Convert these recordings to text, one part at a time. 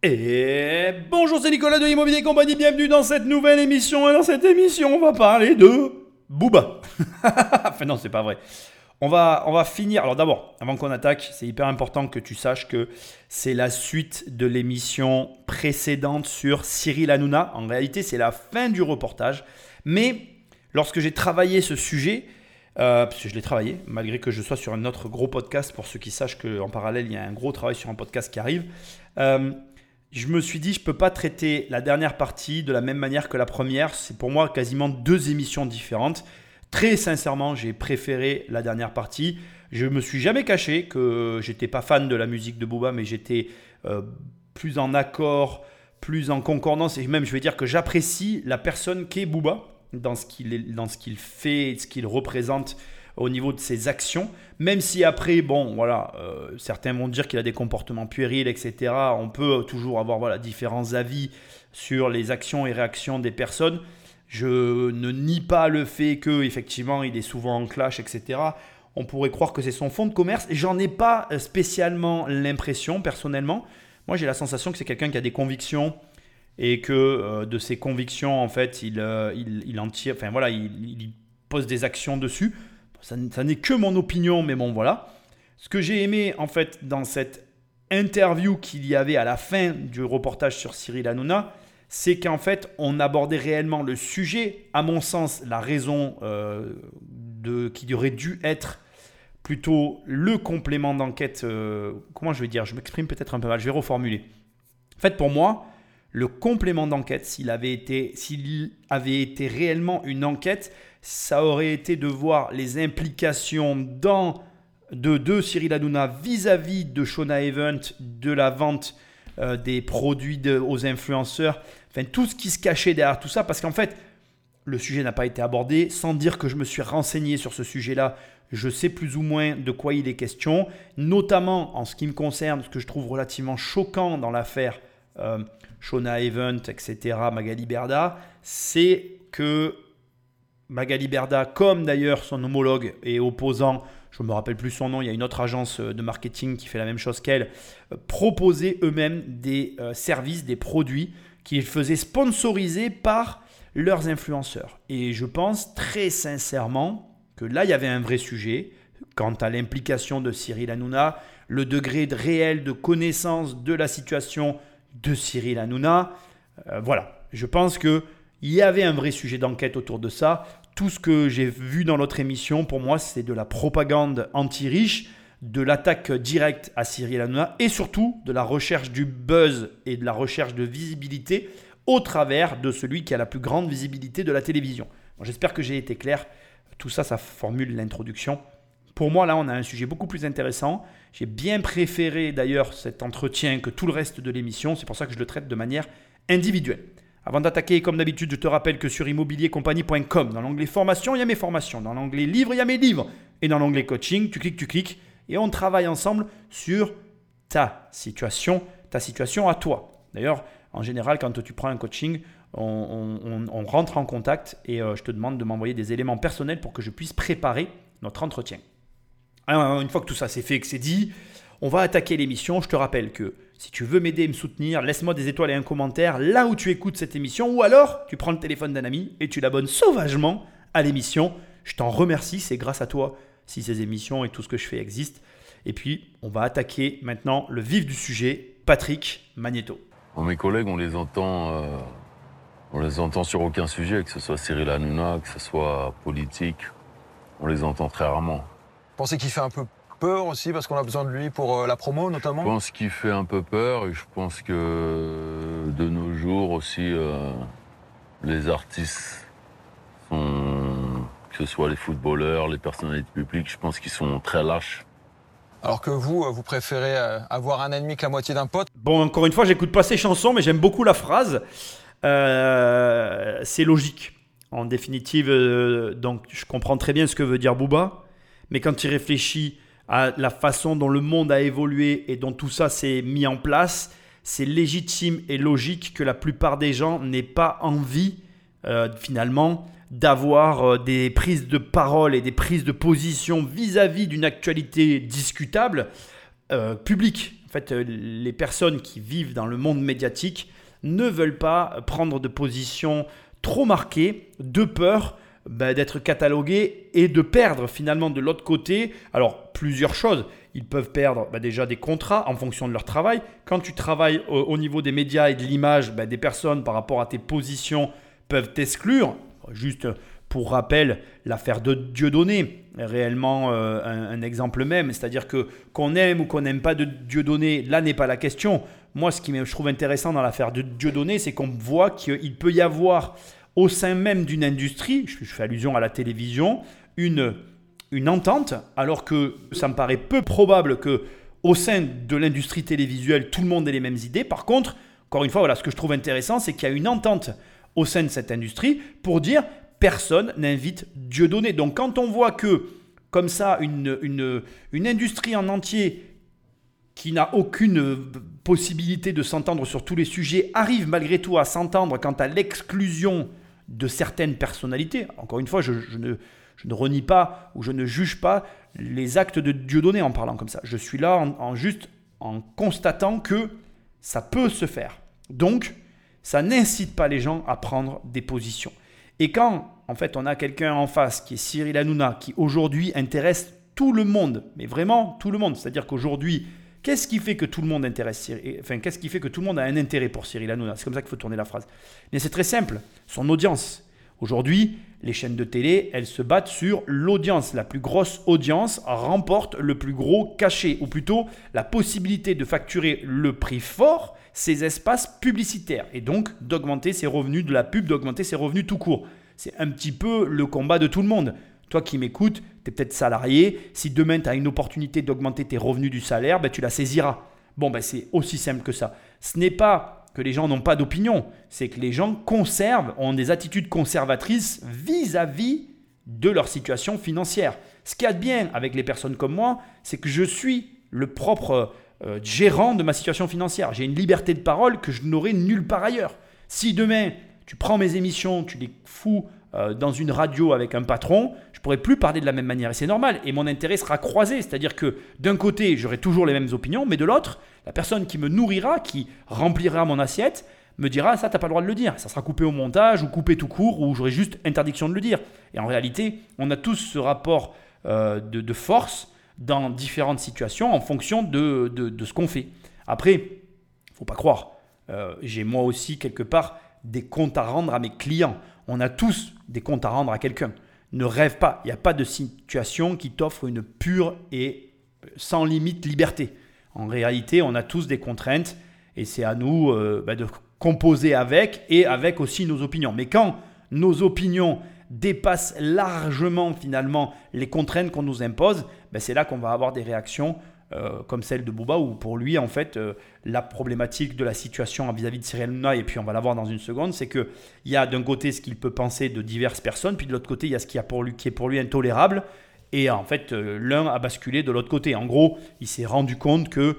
Et bonjour, c'est Nicolas de Immobilier Compagnie, bienvenue dans cette nouvelle émission. Et dans cette émission, on va parler de Booba. enfin non, c'est pas vrai. On va, on va finir. Alors d'abord, avant qu'on attaque, c'est hyper important que tu saches que c'est la suite de l'émission précédente sur Cyril Hanouna. En réalité, c'est la fin du reportage. Mais lorsque j'ai travaillé ce sujet, euh, parce que je l'ai travaillé, malgré que je sois sur un autre gros podcast, pour ceux qui sachent qu'en parallèle, il y a un gros travail sur un podcast qui arrive. Euh, je me suis dit, je ne peux pas traiter la dernière partie de la même manière que la première. C'est pour moi quasiment deux émissions différentes. Très sincèrement, j'ai préféré la dernière partie. Je me suis jamais caché que j'étais pas fan de la musique de Booba, mais j'étais euh, plus en accord, plus en concordance, et même je vais dire que j'apprécie la personne qu'est Booba dans ce qu'il qu'il fait, ce qu'il représente au niveau de ses actions, même si après, bon, voilà, euh, certains vont dire qu'il a des comportements puérils, etc. On peut toujours avoir voilà, différents avis sur les actions et réactions des personnes. Je ne nie pas le fait que effectivement il est souvent en clash, etc. On pourrait croire que c'est son fonds de commerce. J'en ai pas spécialement l'impression personnellement. Moi, j'ai la sensation que c'est quelqu'un qui a des convictions et que euh, de ses convictions, en fait, il, euh, il, en tire. Enfin voilà, il pose des actions dessus. Ça, n'est que mon opinion, mais bon, voilà. Ce que j'ai aimé, en fait, dans cette interview qu'il y avait à la fin du reportage sur Cyril Hanouna, c'est qu'en fait, on abordait réellement le sujet. À mon sens, la raison euh, de, qui aurait dû être plutôt le complément d'enquête. Euh, comment je vais dire? Je m'exprime peut-être un peu mal. Je vais reformuler. En fait, pour moi, le complément d'enquête, s'il avait été, s'il avait été réellement une enquête, ça aurait été de voir les implications dans, de, de Cyril Hanouna vis-à-vis de Shona Event, de la vente euh, des produits aux influenceurs, enfin tout ce qui se cachait derrière tout ça, parce qu'en fait, le sujet n'a pas été abordé, sans dire que je me suis renseigné sur ce sujet-là, je sais plus ou moins de quoi il est question, notamment en ce qui me concerne, ce que je trouve relativement choquant dans l'affaire euh, Shona Event, etc., Magali Berda, c'est que Magali Berda, comme d'ailleurs son homologue et opposant, je ne me rappelle plus son nom, il y a une autre agence euh, de marketing qui fait la même chose qu'elle, euh, proposaient eux-mêmes des euh, services, des produits qu'ils faisaient sponsoriser par leurs influenceurs. Et je pense très sincèrement que là, il y avait un vrai sujet quant à l'implication de Cyril Hanouna, le degré de réel de connaissance de la situation de Cyril Hanouna. voilà, je pense que il y avait un vrai sujet d'enquête autour de ça. Tout ce que j'ai vu dans notre émission, pour moi, c'est de la propagande anti-riche, de l'attaque directe à Cyril Hanouna et surtout de la recherche du buzz et de la recherche de visibilité au travers de celui qui a la plus grande visibilité de la télévision. J'espère que j'ai été clair. Tout ça, ça formule l'introduction. Pour moi, là, on a un sujet beaucoup plus intéressant. J'ai bien préféré d'ailleurs cet entretien que tout le reste de l'émission. C'est pour ça que je le traite de manière individuelle. Avant d'attaquer, comme d'habitude, je te rappelle que sur immobiliercompagnie.com, dans l'onglet formation, il y a mes formations. Dans l'onglet livres, il y a mes livres. Et dans l'onglet coaching, tu cliques, tu cliques. Et on travaille ensemble sur ta situation, ta situation à toi. D'ailleurs, en général, quand tu prends un coaching, on, rentre en contact et euh, je te demande de m'envoyer des éléments personnels pour que je puisse préparer notre entretien. Alors, une fois que tout ça c'est fait, que c'est dit, on va attaquer l'émission. Je te rappelle que si tu veux m'aider et me soutenir, laisse-moi des étoiles et un commentaire là où tu écoutes cette émission ou alors tu prends le téléphone d'un ami et tu l'abonnes sauvagement à l'émission. Je t'en remercie, c'est grâce à toi si ces émissions et tout ce que je fais existent. Et puis, on va attaquer maintenant le vif du sujet, Patrick Magneto. mes collègues, on les entend, euh, on les entend sur aucun sujet, que ce soit Cyril Hanouna, que ce soit politique, on les entend très rarement. Vous pensez qu'il fait un peu peur aussi parce qu'on a besoin de lui pour euh, la promo notamment Je pense qu'il fait un peu peur et je pense que de nos jours aussi euh, les artistes sont, que ce soit les footballeurs, les personnalités publiques, je pense qu'ils sont très lâches. Alors que vous, euh, vous préférez avoir un ennemi qu'à moitié d'un pote Bon, encore une fois, j'écoute pas ces chansons, mais j'aime beaucoup la phrase. c'est logique. En définitive, donc je comprends très bien ce que veut dire Booba, mais quand il réfléchit à la façon dont le monde a évolué et dont tout ça s'est mis en place, c'est légitime et logique que la plupart des gens n'aient pas envie, euh, finalement, d'avoir euh, des prises de parole et des prises de position vis-à-vis d'une actualité discutable euh, publique. En fait, les personnes qui vivent dans le monde médiatique ne veulent pas prendre de position trop marquée, de peur bah, d'être catalogués et de perdre finalement de l'autre côté. Alors, plusieurs choses. Ils peuvent perdre bah, déjà des contrats en fonction de leur travail. Quand tu travailles au, niveau des médias et de l'image, bah, des personnes par rapport à tes positions peuvent t'exclure. Juste pour rappel, l'affaire de Dieudonné, réellement euh, un, exemple même, c'est-à-dire que qu'on aime ou qu'on n'aime pas de Dieudonné, là n'est pas la question. Moi, ce qui je trouve intéressant dans l'affaire de Dieudonné, c'est qu'on voit qu'il peut y avoir au sein même d'une industrie, je fais allusion à la télévision, une, entente, alors que ça me paraît peu probable que au sein de l'industrie télévisuelle, tout le monde ait les mêmes idées. Par contre, encore une fois, voilà, ce que je trouve intéressant, c'est qu'il y a une entente au sein de cette industrie pour dire personne n'invite Dieu donné. Donc quand on voit que, comme ça, une, une industrie en entier qui n'a aucune possibilité de s'entendre sur tous les sujets arrive malgré tout à s'entendre quant à l'exclusion de certaines personnalités. Encore une fois, je, ne, je, ne, renie pas ou je ne juge pas les actes de Dieudonné en parlant comme ça. Je suis là en, juste en constatant que ça peut se faire. Donc, ça n'incite pas les gens à prendre des positions. Et quand, en fait, on a quelqu'un en face qui est Cyril Hanouna, qui aujourd'hui intéresse tout le monde, mais vraiment tout le monde, c'est-à-dire qu'aujourd'hui, Qu'est-ce qui fait que tout le monde fait tout le monde a un intérêt pour Cyril Hanouna? C'est comme ça qu'il faut tourner la phrase. Mais c'est très simple. Son audience. Aujourd'hui, les chaînes de télé, elles se battent sur l'audience. La plus grosse audience remporte le plus gros cachet, ou plutôt la possibilité de facturer le prix fort ces espaces publicitaires, et donc d'augmenter ses revenus de la pub, d'augmenter ses revenus tout court. C'est un petit peu le combat de tout le monde. Toi qui m'écoutes, tu es peut-être salarié. Si demain tu as une opportunité d'augmenter tes revenus du salaire, ben, tu la saisiras. Bon, ben, c'est aussi simple que ça. Ce n'est pas que les gens n'ont pas d'opinion, c'est que les gens conservent, ont des attitudes conservatrices vis-à-vis de leur situation financière. Ce qu'il y a de bien avec les personnes comme moi, c'est que je suis le propre euh, gérant de ma situation financière. J'ai une liberté de parole que je n'aurai nulle part ailleurs. Si demain, tu prends mes émissions, tu les fous euh, dans une radio avec un patron, je pourrais plus parler de la même manière. Et c'est normal. Et mon intérêt sera croisé. C'est-à-dire que d'un côté, j'aurai toujours les mêmes opinions, mais de l'autre, la personne qui me nourrira, qui remplira mon assiette, me dira ça, t'as pas le droit de le dire. Ça sera coupé au montage ou coupé tout court, ou j'aurai juste interdiction de le dire. Et en réalité, on a tous ce rapport euh, de, force dans différentes situations en fonction de, ce qu'on fait. Après, faut pas croire. Euh, j'ai moi aussi quelque part des comptes à rendre à mes clients. On a tous des comptes à rendre à quelqu'un. Ne rêve pas, il n'y a pas de situation qui t'offre une pure et sans limite liberté. En réalité, on a tous des contraintes et c'est à nous euh, bah, de composer avec et avec aussi nos opinions. Mais quand nos opinions dépassent largement finalement les contraintes qu'on nous impose, bah, c'est là qu'on va avoir des réactions euh, comme celle de Bouba, où pour lui, en fait, euh, la problématique de la situation vis-à-vis de Cyril Hanouna, et puis on va la voir dans une seconde, c'est qu'il y a d'un côté ce qu'il peut penser de diverses personnes, puis de l'autre côté, il y a ce qui, a pour lui, est pour lui intolérable, et en fait, euh, l'un a basculé de l'autre côté. En gros, il s'est rendu compte que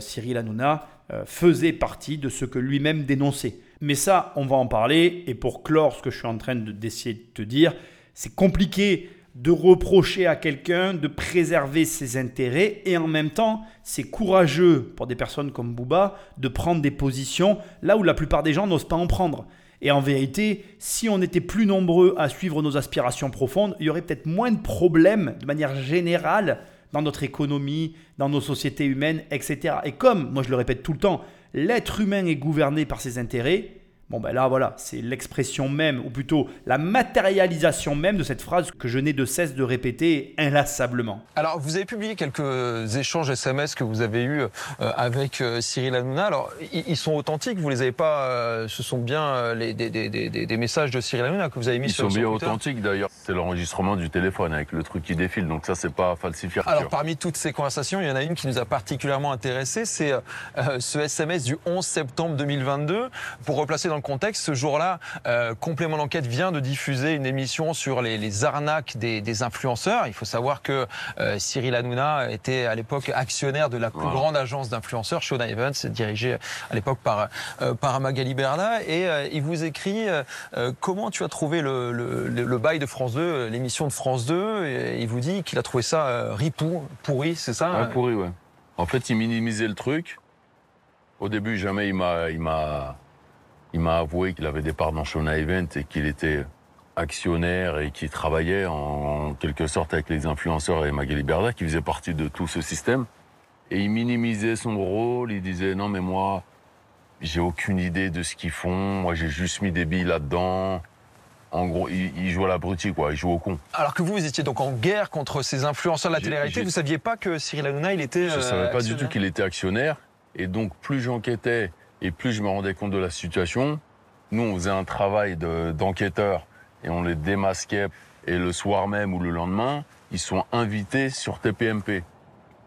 Cyril Hanouna faisait partie de ce que lui-même dénonçait. Mais ça, on va en parler, et pour clore ce que je suis en train d'essayer de te dire, c'est compliqué de reprocher à quelqu'un de préserver ses intérêts et en même temps, c'est courageux pour des personnes comme Bouba de prendre des positions là où la plupart des gens n'osent pas en prendre. Et en vérité, si on était plus nombreux à suivre nos aspirations profondes, il y aurait peut-être moins de problèmes de manière générale dans notre économie, dans nos sociétés humaines, etc. Et comme, moi je le répète tout le temps, l'être humain est gouverné par ses intérêts, Bon, ben là, voilà, c'est l'expression même, ou plutôt la matérialisation même de cette phrase que je n'ai de cesse de répéter inlassablement. Alors, vous avez publié quelques échanges SMS que vous avez eus euh, avec euh, Cyril Hanouna. Alors, ils sont authentiques, vous les avez pas. Euh, ce sont bien les, des, des, des, des, messages de Cyril Hanouna que vous avez mis sur Ils sont bien authentiques d'ailleurs. C'est l'enregistrement du téléphone avec le truc qui défile, donc ça, c'est pas falsifié. Alors, parmi toutes ces conversations, il y en a une qui nous a particulièrement intéressé, c'est ce SMS du 11 septembre 2022. Pour replacer dans contexte, ce jour-là, euh, Complément d'enquête vient de diffuser une émission sur les, arnaques des, influenceurs. Il faut savoir que euh, Cyril Hanouna était à l'époque actionnaire de la plus grande agence d'influenceurs, Shona Evans, dirigée à l'époque par, euh, par Magali Berla. Et il vous écrit comment tu as trouvé le, bail de France 2, l'émission de France 2. Et il vous dit qu'il a trouvé ça ripou, pourri, c'est ça? Pourri, ouais. En fait, il minimisait le truc. Au début, jamais il m'a, il m'a, il m'a avoué qu'il avait des parts dans Shona Event et qu'il était actionnaire et qu'il travaillait en, quelque sorte avec les influenceurs et Magali Berda qui faisait partie de tout ce système. Et il minimisait son rôle, il disait non mais moi, j'ai aucune idée de ce qu'ils font, moi j'ai juste mis des billes là-dedans. En gros, il, il joue à l'abruti, quoi, il joue au con. Alors que vous, vous étiez donc en guerre contre ces influenceurs de la télé-réalité, vous saviez pas que Cyril Hanouna, il était. Je euh, savais pas du tout qu'il était actionnaire. Et donc, plus j'enquêtais et plus je me rendais compte de la situation, nous, on faisait un travail de- d'enquêteur et on les démasquait. Et le soir même ou le lendemain, ils sont invités sur TPMP.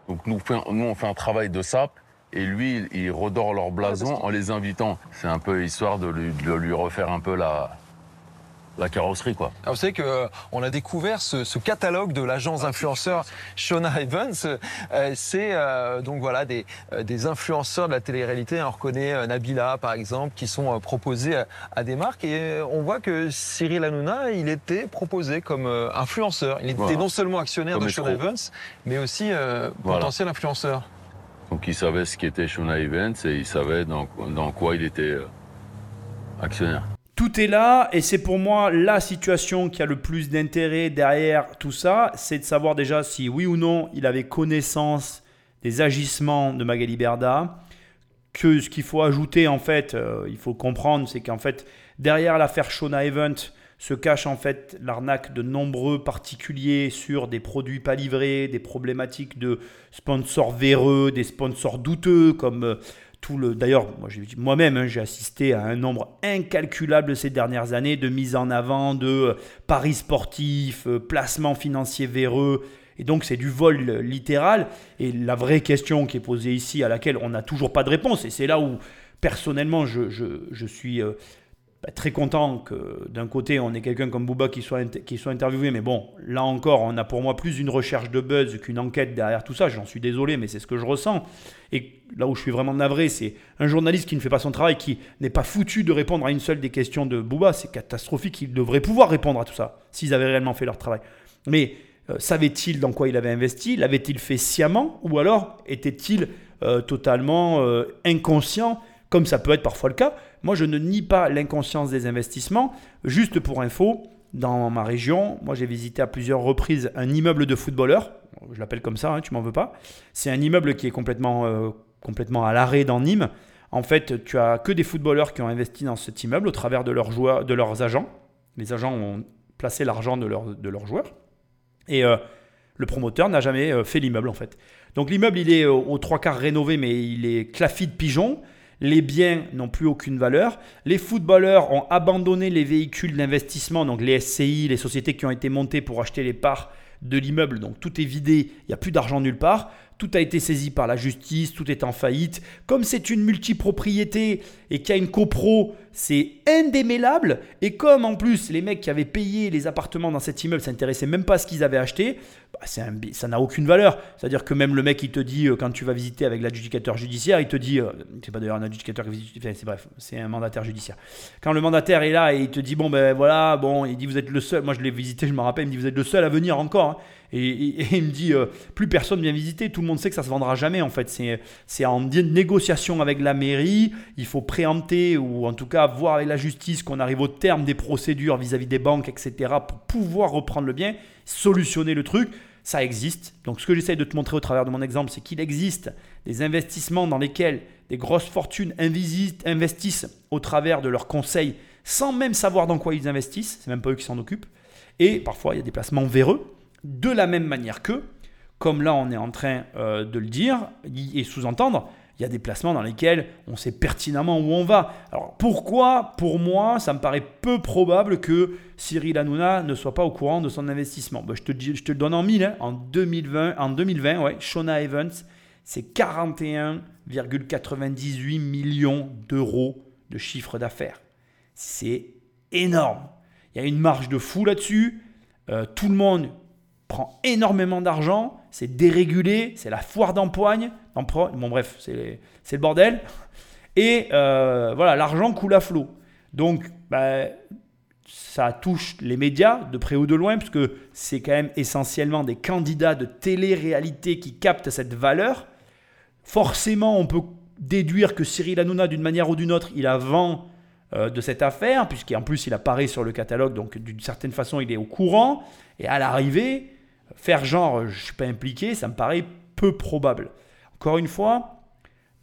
Donc, nous, nous on fait un travail de sape et lui, il, il redore leur blason en les invitant. C'est un peu histoire de lui, de lui refaire un peu la, la carrosserie, quoi. Alors, vous savez qu'on a découvert ce, ce catalogue de l'agence influenceur Shona Evans. Euh, c'est euh, donc voilà des, euh, des influenceurs de la télé-réalité. On reconnaît euh, Nabila par exemple qui sont euh, proposés à, à des marques et euh, on voit que Cyril Hanouna il était proposé comme euh, influenceur. Il était Voilà. non seulement actionnaire Comme de Shona. Evans mais aussi euh, Voilà. potentiel influenceur. Donc, il savait ce qu'était Shona Events et il savait dans, dans quoi il était euh, actionnaire. Tout est là et c'est pour moi la situation qui a le plus d'intérêt derrière tout ça, c'est de savoir déjà si oui ou non il avait connaissance des agissements de Magali Berda. Que ce qu'il faut ajouter en fait, euh, il faut comprendre, c'est qu'en fait derrière l'affaire Shona Event se cache en fait l'arnaque de nombreux particuliers sur des produits pas livrés, des problématiques de sponsors véreux, des sponsors douteux comme euh, tout le. D'ailleurs, moi-même, hein, j'ai assisté à un nombre incalculable ces dernières années de mise en avant de euh, paris sportifs, euh, placements financiers véreux. Et donc, c'est du vol littéral. Et la vraie question qui est posée ici, à laquelle on n'a toujours pas de réponse, et c'est là où, personnellement, je, je- je suis euh, bah, très content que d'un côté, on ait quelqu'un comme Booba qui soit, qui soit interviewé. Mais bon, là encore, on a pour moi plus une recherche de buzz qu'une enquête derrière tout ça. J'en suis désolé, mais c'est ce que je ressens. Et là où je suis vraiment navré, c'est un journaliste qui ne fait pas son travail, qui n'est pas foutu de répondre à une seule des questions de Booba. C'est catastrophique. Ils devraient pouvoir répondre à tout ça s'ils avaient réellement fait leur travail. Mais euh, savait-il dans quoi il avait investi? L'avait-il fait sciemment? Ou alors était-il euh, totalement euh, inconscient, comme ça peut être parfois le cas Moi, je ne nie pas l'inconscience des investissements. Juste pour info, dans ma région, moi j'ai visité à plusieurs reprises un immeuble de footballeurs. Je l'appelle comme ça, hein, tu m'en veux pas. C'est un immeuble qui est complètement, euh, complètement à l'arrêt dans Nîmes. En fait, tu as que des footballeurs qui ont investi dans cet immeuble au travers de leurs, joueurs, de leurs agents. Les agents ont placé l'argent de, leurs- de leurs joueurs. Et euh, le promoteur n'a jamais euh, fait l'immeuble en fait. Donc l'immeuble il est aux trois quarts rénové mais il est claffi de pigeons. Les biens n'ont plus aucune valeur. Les footballeurs ont abandonné les véhicules d'investissement, donc les SCI, les sociétés qui ont été montées pour acheter les parts de l'immeuble. Donc tout est vidé, il n'y a plus d'argent nulle part. Tout a été saisi par la justice, tout est en faillite. Comme c'est une multipropriété et qu'il y a une copro, c'est indémêlable. Et comme en plus les mecs qui avaient payé les appartements dans cet immeuble s'intéressaient même pas à ce qu'ils avaient acheté, bah, un ça n'a aucune valeur. C'est-à-dire que même le mec il te dit, euh, quand tu vas visiter avec l'adjudicateur judiciaire, il te dit, euh, c'est pas d'ailleurs un adjudicateur qui visite, c'est bref, c'est un mandataire judiciaire. Quand le mandataire est là et il te dit, bon ben voilà, bon, il dit vous êtes le seul, moi je l'ai visité, je me rappelle, il me dit vous êtes le seul à venir encore. hein. Et, il me dit, euh, plus personne vient visiter, tout le monde sait que ça se vendra jamais en fait. C'est, en négociation avec la mairie, il faut préempter ou en tout cas voir avec la justice qu'on arrive au terme des procédures vis-à-vis des banques, etc. pour pouvoir reprendre le bien, solutionner le truc. Ça existe. Donc ce que j'essaye de te montrer au travers de mon exemple, c'est qu'il existe des investissements dans lesquels des grosses fortunes investissent au travers de leurs conseils sans même savoir dans quoi ils investissent. C'est même pas eux qui s'en occupent. Et parfois, il y a des placements véreux. De la même manière que, comme là on est en train euh, de le dire et sous-entendre, il y a des placements dans lesquels on sait pertinemment où on va. Alors pourquoi, pour moi, ça me paraît peu probable que Cyril Hanouna ne soit pas au courant de son investissement Ben, je, te, le donne en mille. hein. En 2020, en 2020 ouais, Shona Evans, c'est 41,98 millions d'euros de chiffre d'affaires. C'est énorme. Il y a une marge de fou là-dessus. Euh, tout le monde prend énormément d'argent. C'est dérégulé. C'est la foire d'empoigne. D'emprunt. Bon, bref, c'est c'est le bordel. Et euh, voilà, l'argent coule à flot. Donc, bah, ça touche les médias de près ou de loin, parce que c'est quand même essentiellement des candidats de télé-réalité qui captent cette valeur. forcément, on peut déduire que Cyril Hanouna, d'une manière ou d'une autre, il a vent euh, de cette affaire, puisqu'en plus il apparaît sur le catalogue, donc d'une certaine façon il est au courant, et à l'arrivée, faire genre je ne suis pas impliqué, ça me paraît peu probable. Encore une fois,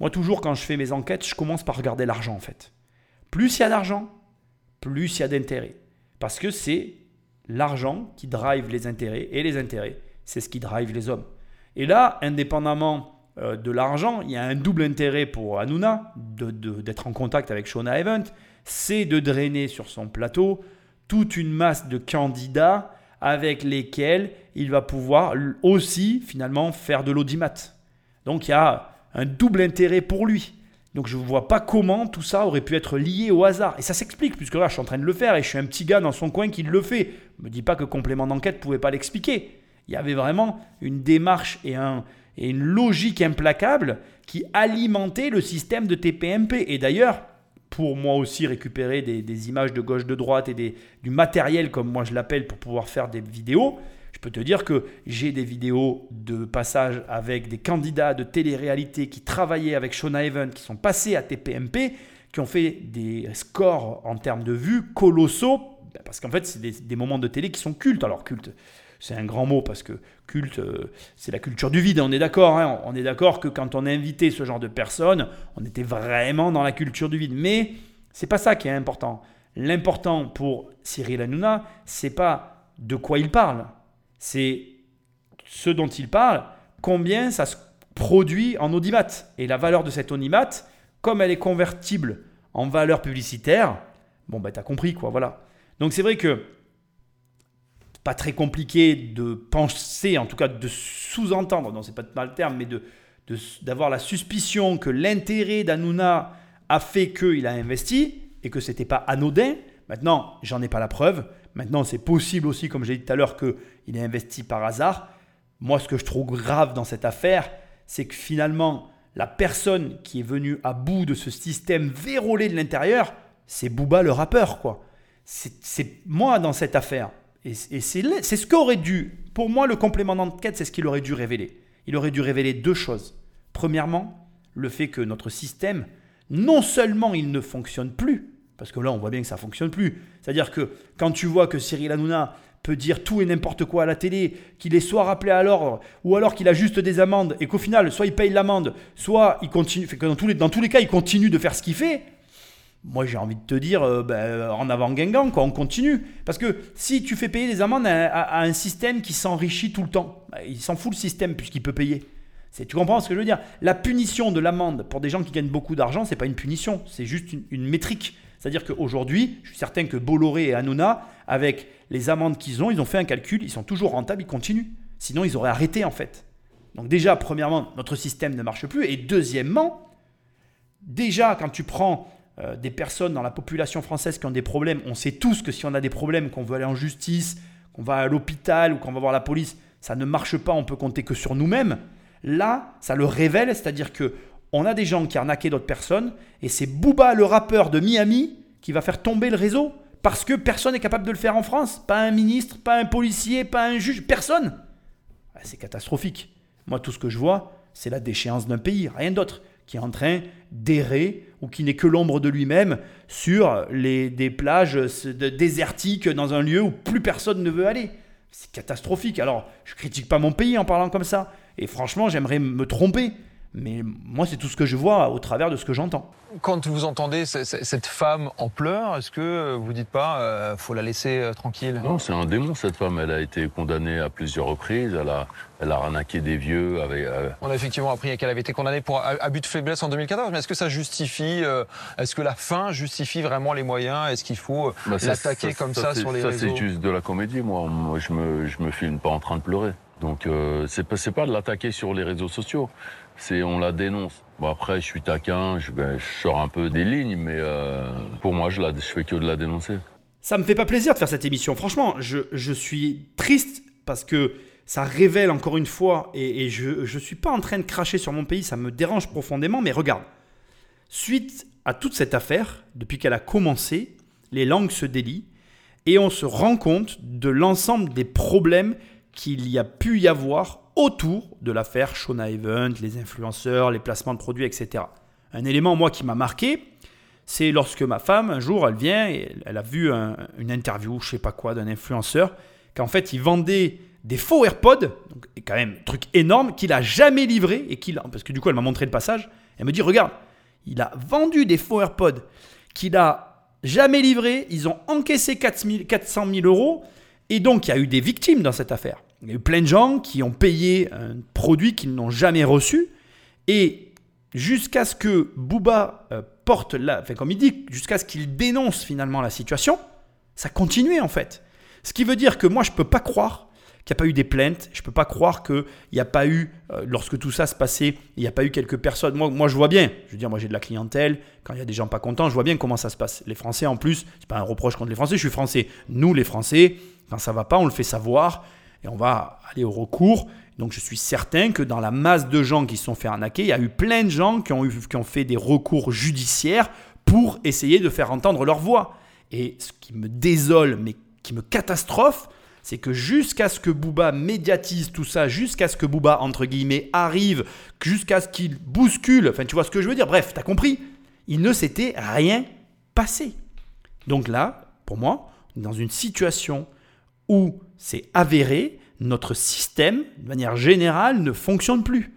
moi toujours quand je fais mes enquêtes, je commence par regarder l'argent en fait. Plus il y a d'argent, plus il y a d'intérêt. Parce que c'est l'argent qui drive les intérêts, et les intérêts, c'est ce qui drive les hommes. Et là, indépendamment euh, de l'argent, il y a un double intérêt pour Hanouna d'être en contact avec Shona Event, c'est de drainer sur son plateau toute une masse de candidats avec lesquels il va pouvoir aussi finalement faire de l'audimat. Donc il y a un double intérêt pour lui. Donc je ne vois pas comment tout ça aurait pu être lié au hasard. Et ça s'explique, puisque là je suis en train de le faire et je suis un petit gars dans son coin qui le fait. Ne me dis pas que complément d'enquête ne pouvait pas l'expliquer. Il y avait vraiment une démarche et, un, et une logique implacable qui alimentait le système de TPMP. Et d'ailleurs, pour moi aussi récupérer des, images de gauche, de droite et du matériel, comme moi je l'appelle, pour pouvoir faire des vidéos, je peux te dire que j'ai des vidéos de passage avec des candidats de télé-réalité qui travaillaient avec Shona Even, qui sont passés à TPMP, qui ont fait des scores en termes de vues colossaux, ben, parce qu'en fait, c'est des, moments de télé qui sont cultes. Alors, cultes, c'est un grand mot parce que culte, euh, c'est la culture du vide. On est d'accord. Hein. on est d'accord que quand on a invité ce genre de personnes, on était vraiment dans la culture du vide. Mais c'est pas ça qui est important. L'important pour Cyril Hanouna, c'est pas de quoi il parle, c'est ce dont il parle, combien ça se produit en audimat. Et la valeur de cette audimat, comme elle est convertible en valeur publicitaire, bon, ben, tu as compris, quoi, voilà. Donc c'est vrai que pas très compliqué de penser, en tout cas de sous-entendre, non c'est pas mal le terme, mais de, d'avoir la suspicion que l'intérêt d'Anouna a fait qu'il a investi et que c'était pas anodin. Maintenant, j'en ai pas la preuve. Maintenant, c'est possible aussi, comme j'ai dit tout à l'heure, qu'il ait investi par hasard. Moi, ce que je trouve grave dans cette affaire, c'est que finalement, la personne qui est venue à bout de ce système vérolé de l'intérieur, c'est Booba le rappeur, quoi. C'est moi dans cette affaire. Et, c'est ce qu'aurait dû, pour moi, le complément d'enquête, c'est ce qu'il aurait dû révéler. Il aurait dû révéler deux choses. Premièrement, le fait que notre système, non seulement il ne fonctionne plus, parce que là on voit bien que ça ne fonctionne plus, c'est-à-dire que quand tu vois que Cyril Hanouna peut dire tout et n'importe quoi à la télé, qu'il est soit rappelé à l'ordre, ou alors qu'il a juste des amendes, et qu'au final, soit il paye l'amende, soit il continue, dans tous, les, cas, il continue de faire ce qu'il fait, moi j'ai envie de te dire, euh, ben, en avant Guingamp, quoi, on continue. Parce que si tu fais payer des amendes à, un système qui s'enrichit tout le temps, ben, il s'en fout le système puisqu'il peut payer. Tu comprends ce que je veux dire? La punition de l'amende pour des gens qui gagnent beaucoup d'argent, c'est pas une punition, c'est juste une, métrique. C'est-à-dire qu'aujourd'hui, je suis certain que Bolloré et Hanouna, avec les amendes qu'ils ont, ils ont fait un calcul, ils sont toujours rentables, ils continuent. Sinon, ils auraient arrêté en fait. Donc déjà, premièrement, notre système ne marche plus. Et deuxièmement, déjà, quand tu prends euh, des personnes dans la population française qui ont des problèmes, on sait tous que si on a des problèmes, qu'on veut aller en justice, qu'on va à l'hôpital ou qu'on va voir la police, ça ne marche pas, on peut compter que sur nous-mêmes. Là, ça le révèle, c'est-à-dire que on a des gens qui arnaquaient d'autres personnes et c'est Booba, le rappeur de Miami, qui va faire tomber le réseau parce que personne n'est capable de le faire en France. Pas un ministre, pas un policier, pas un juge, personne. Ah, c'est catastrophique. Moi, tout ce que je vois, c'est la déchéance d'un pays, rien d'autre qui est en train d'errer ou qui n'est que l'ombre de lui-même sur des plages désertiques dans un lieu où plus personne ne veut aller. C'est catastrophique. Alors, je critique pas mon pays en parlant comme ça. Et franchement, j'aimerais me tromper. Mais moi, c'est tout ce que je vois au travers de ce que j'entends. Quand vous entendez cette femme en pleurs, est-ce que vous dites pas, euh, faut la laisser euh, tranquille? Non, c'est un démon cette femme. Elle a été condamnée à plusieurs reprises. Elle a, elle a arnaqué des vieux. Avec, euh, On a effectivement appris qu'elle avait été condamnée pour abus de faiblesse en 2014. Mais est-ce que ça justifie, est-ce que la fin justifie vraiment les moyens? Est-ce qu'il faut bah, l'attaquer comme ça, sur les réseaux Ça, c'est juste de la comédie. Moi, moi je me, je me filme pas en train de pleurer. Donc, c'est pas, pas de l'attaquer sur les réseaux sociaux c'est on la dénonce. Bon après, je suis taquin, je, ben, je sors un peu des lignes, mais euh, pour moi, je, la, je fais que de la dénoncer. Ça me fait pas plaisir de faire cette émission. Franchement, je, je suis triste parce que ça révèle encore une fois, et, je ne suis pas en train de cracher sur mon pays, ça me dérange profondément, mais regarde. Suite à toute cette affaire, depuis qu'elle a commencé, les langues se délient et on se rend compte de l'ensemble des problèmes qu'il y a pu y avoir autour de l'affaire Shona Event, les influenceurs, les placements de produits, etc. Un élément, moi, qui m'a marqué, c'est lorsque ma femme, un jour, elle vient et elle a vu une interview, je sais pas quoi, d'un influenceur, qu'en fait, il vendait des faux AirPods, donc quand même truc énorme, qu'il a jamais livré, et qu'il parce que du coup, elle m'a montré le passage, elle me dit, regarde, il a vendu des faux AirPods qu'il a jamais livré, ils ont encaissé 400 000 euros, et donc il y a eu des victimes dans cette affaire. Il y a eu plein de gens qui ont payé un produit qu'ils n'ont jamais reçu, et jusqu'à ce que Booba euh, porte la, enfin comme il dit, jusqu'à ce qu'il dénonce finalement la situation, ça continuait en fait. Ce qui veut dire que moi je peux pas croire qu'il n'y a pas eu des plaintes. Je ne peux pas croire qu'il n'y a pas eu, euh, lorsque tout ça se passait, il n'y a pas eu quelques personnes. Moi, moi, je vois bien. Je veux dire, moi, j'ai de la clientèle. Quand il y a des gens pas contents, je vois bien comment ça se passe. Les Français, en plus, c'est pas un reproche contre les Français. Je suis Français. Nous, les Français, quand ça va pas, on le fait savoir et on va aller au recours. Donc, je suis certain que dans la masse de gens qui se sont fait arnaquer, il y a eu plein de gens qui ont, eu, qui ont fait des recours judiciaires pour essayer de faire entendre leur voix. Et ce qui me désole, mais qui me catastrophe, c'est que jusqu'à ce que Booba médiatise tout ça, jusqu'à ce que Booba, entre guillemets, arrive, jusqu'à ce qu'il bouscule, enfin tu vois ce que je veux dire, bref, t'as compris, il ne s'était rien passé. Donc là, pour moi, dans une situation où c'est avéré, notre système, de manière générale, ne fonctionne plus.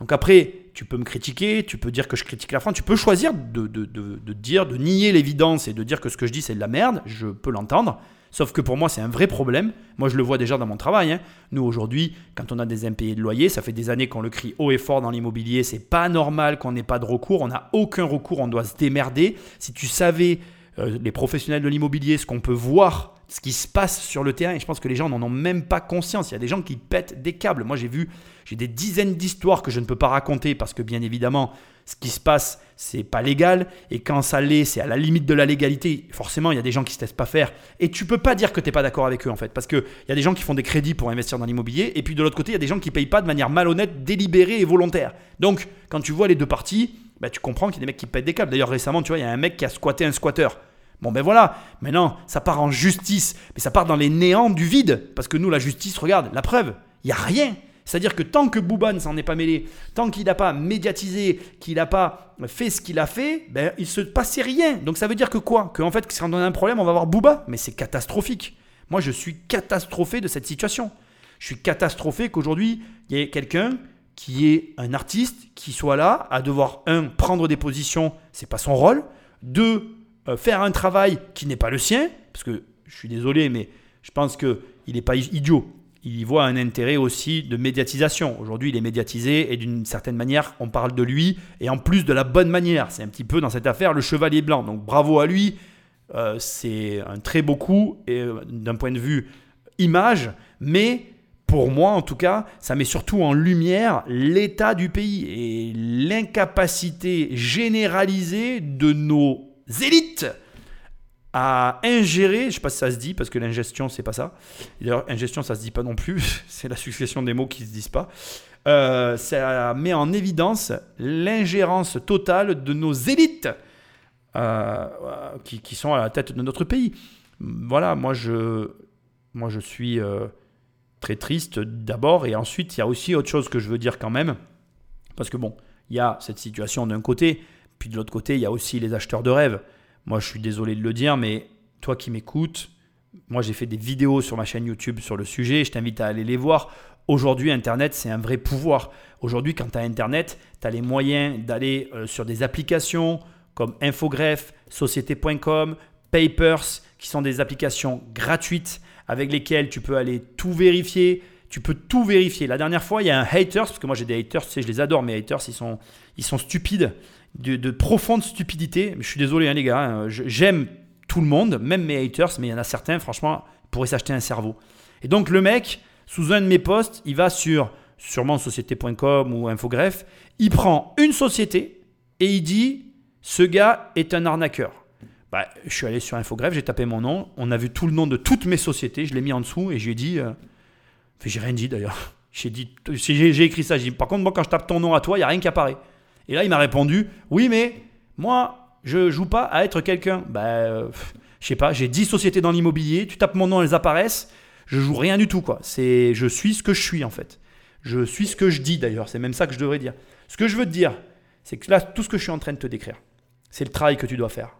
Donc après, tu peux me critiquer, tu peux dire que je critique la France, tu peux choisir de, de, de dire, de nier l'évidence et de dire que ce que je dis c'est de la merde, je peux l'entendre. Sauf que pour moi, c'est un vrai problème. Moi, je le vois déjà dans mon travail. Hein. Nous, aujourd'hui, quand on a des impayés de loyer, ça fait des années qu'on le crie haut et fort dans l'immobilier. C'est pas normal qu'on n'ait pas de recours. On n'a aucun recours. On doit se démerder. Si tu savais, euh, les professionnels de l'immobilier, ce qu'on peut voir, ce qui se passe sur le terrain, et je pense que les gens n'en ont même pas conscience. Il y a des gens qui pètent des câbles. Moi, j'ai vu, j'ai des dizaines d'histoires que je ne peux pas raconter parce que, bien évidemment, ce qui se passe, c'est pas légal. Et quand ça l'est, c'est à la limite de la légalité. Forcément, il y a des gens qui se laissent pas faire. Et tu peux pas dire que tu n'es pas d'accord avec eux, en fait. Parce qu'il y a des gens qui font des crédits pour investir dans l'immobilier. Et puis de l'autre côté, il y a des gens qui payent pas de manière malhonnête, délibérée et volontaire. Donc, quand tu vois les deux parties, bah, tu comprends qu'il y a des mecs qui pètent des câbles. D'ailleurs, récemment, tu vois, il y a un mec qui a squatté un squatteur. Bon ben voilà, maintenant ça part en justice, mais ça part dans les néants du vide. Parce que nous, la justice, regarde, la preuve, il n'y a rien. C'est-à-dire que tant que Bouba ne s'en est pas mêlé, tant qu'il n'a pas médiatisé, qu'il n'a pas fait ce qu'il a fait, ben, il se passait rien. Donc ça veut dire que quoi? Que en fait, si on a un problème, on va voir Bouba. Mais c'est catastrophique. Moi, je suis catastrophé de cette situation. Je suis catastrophé qu'aujourd'hui, il y ait quelqu'un qui est un artiste qui soit là à devoir, un, prendre des positions, c'est pas son rôle. Deux, euh, faire un travail qui n'est pas le sien, parce que je suis désolé, mais je pense qu'il n'est pas idiot il y voit un intérêt aussi de médiatisation. Aujourd'hui, il est médiatisé et d'une certaine manière, on parle de lui et en plus de la bonne manière. C'est un petit peu dans cette affaire le chevalier blanc. Donc bravo à lui. Euh, c'est un très beau coup euh, d'un point de vue image, mais pour moi en tout cas, ça met surtout en lumière l'état du pays et l'incapacité généralisée de nos élites à ingérer, je sais pas si ça se dit parce que l'ingestion c'est pas ça. D'ailleurs, ingestion ça se dit pas non plus, c'est la succession des mots qui se disent pas. Euh, ça met en évidence l'ingérence totale de nos élites euh, qui, qui, sont à la tête de notre pays. Voilà, moi je, moi je suis euh, très triste d'abord et ensuite il y a aussi autre chose que je veux dire quand même parce que bon, il y a cette situation d'un côté, puis de l'autre côté il y a aussi les acheteurs de rêves. Moi, je suis désolé de le dire, mais toi qui m'écoutes, moi j'ai fait des vidéos sur ma chaîne YouTube sur le sujet, je t'invite à aller les voir. Aujourd'hui, Internet, c'est un vrai pouvoir. Aujourd'hui, quand tu as Internet, tu as les moyens d'aller euh, sur des applications comme Infogreffe, Société.com, Papers, qui sont des applications gratuites avec lesquelles tu peux aller tout vérifier. Tu peux tout vérifier. La dernière fois, il y a un haters, parce que moi j'ai des haters, tu sais, je les adore, mes haters, ils sont, ils sont stupides de, profonde stupidité. Je suis désolé, hein, les gars. Hein. J'aime tout le monde, même mes haters, mais il y en a certains, franchement, pourraient s'acheter un cerveau. Et donc, le mec, sous un de mes posts, il va sur sûrement société.com ou Infogreffe, il prend une société et il dit ce gars est un arnaqueur. Bah, je suis allé sur Infogreffe, j'ai tapé mon nom, on a vu tout le nom de toutes mes sociétés, je l'ai mis en dessous et j'ai dit. Euh, j'ai rien dit d'ailleurs. J'ai écrit ça. Par contre, moi, quand je tape ton nom à toi, il n'y a rien qui apparaît. Et là, il m'a répondu Oui, mais moi, je joue pas à être quelqu'un. Bah, euh, je sais pas, j'ai 10 sociétés dans l'immobilier, tu tapes mon nom, elles apparaissent. Je joue rien du tout, quoi. C'est, je suis ce que je suis, en fait. Je suis ce que je dis d'ailleurs, c'est même ça que je devrais dire. Ce que je veux te dire, c'est que là, tout ce que je suis en train de te décrire, c'est le travail que tu dois faire.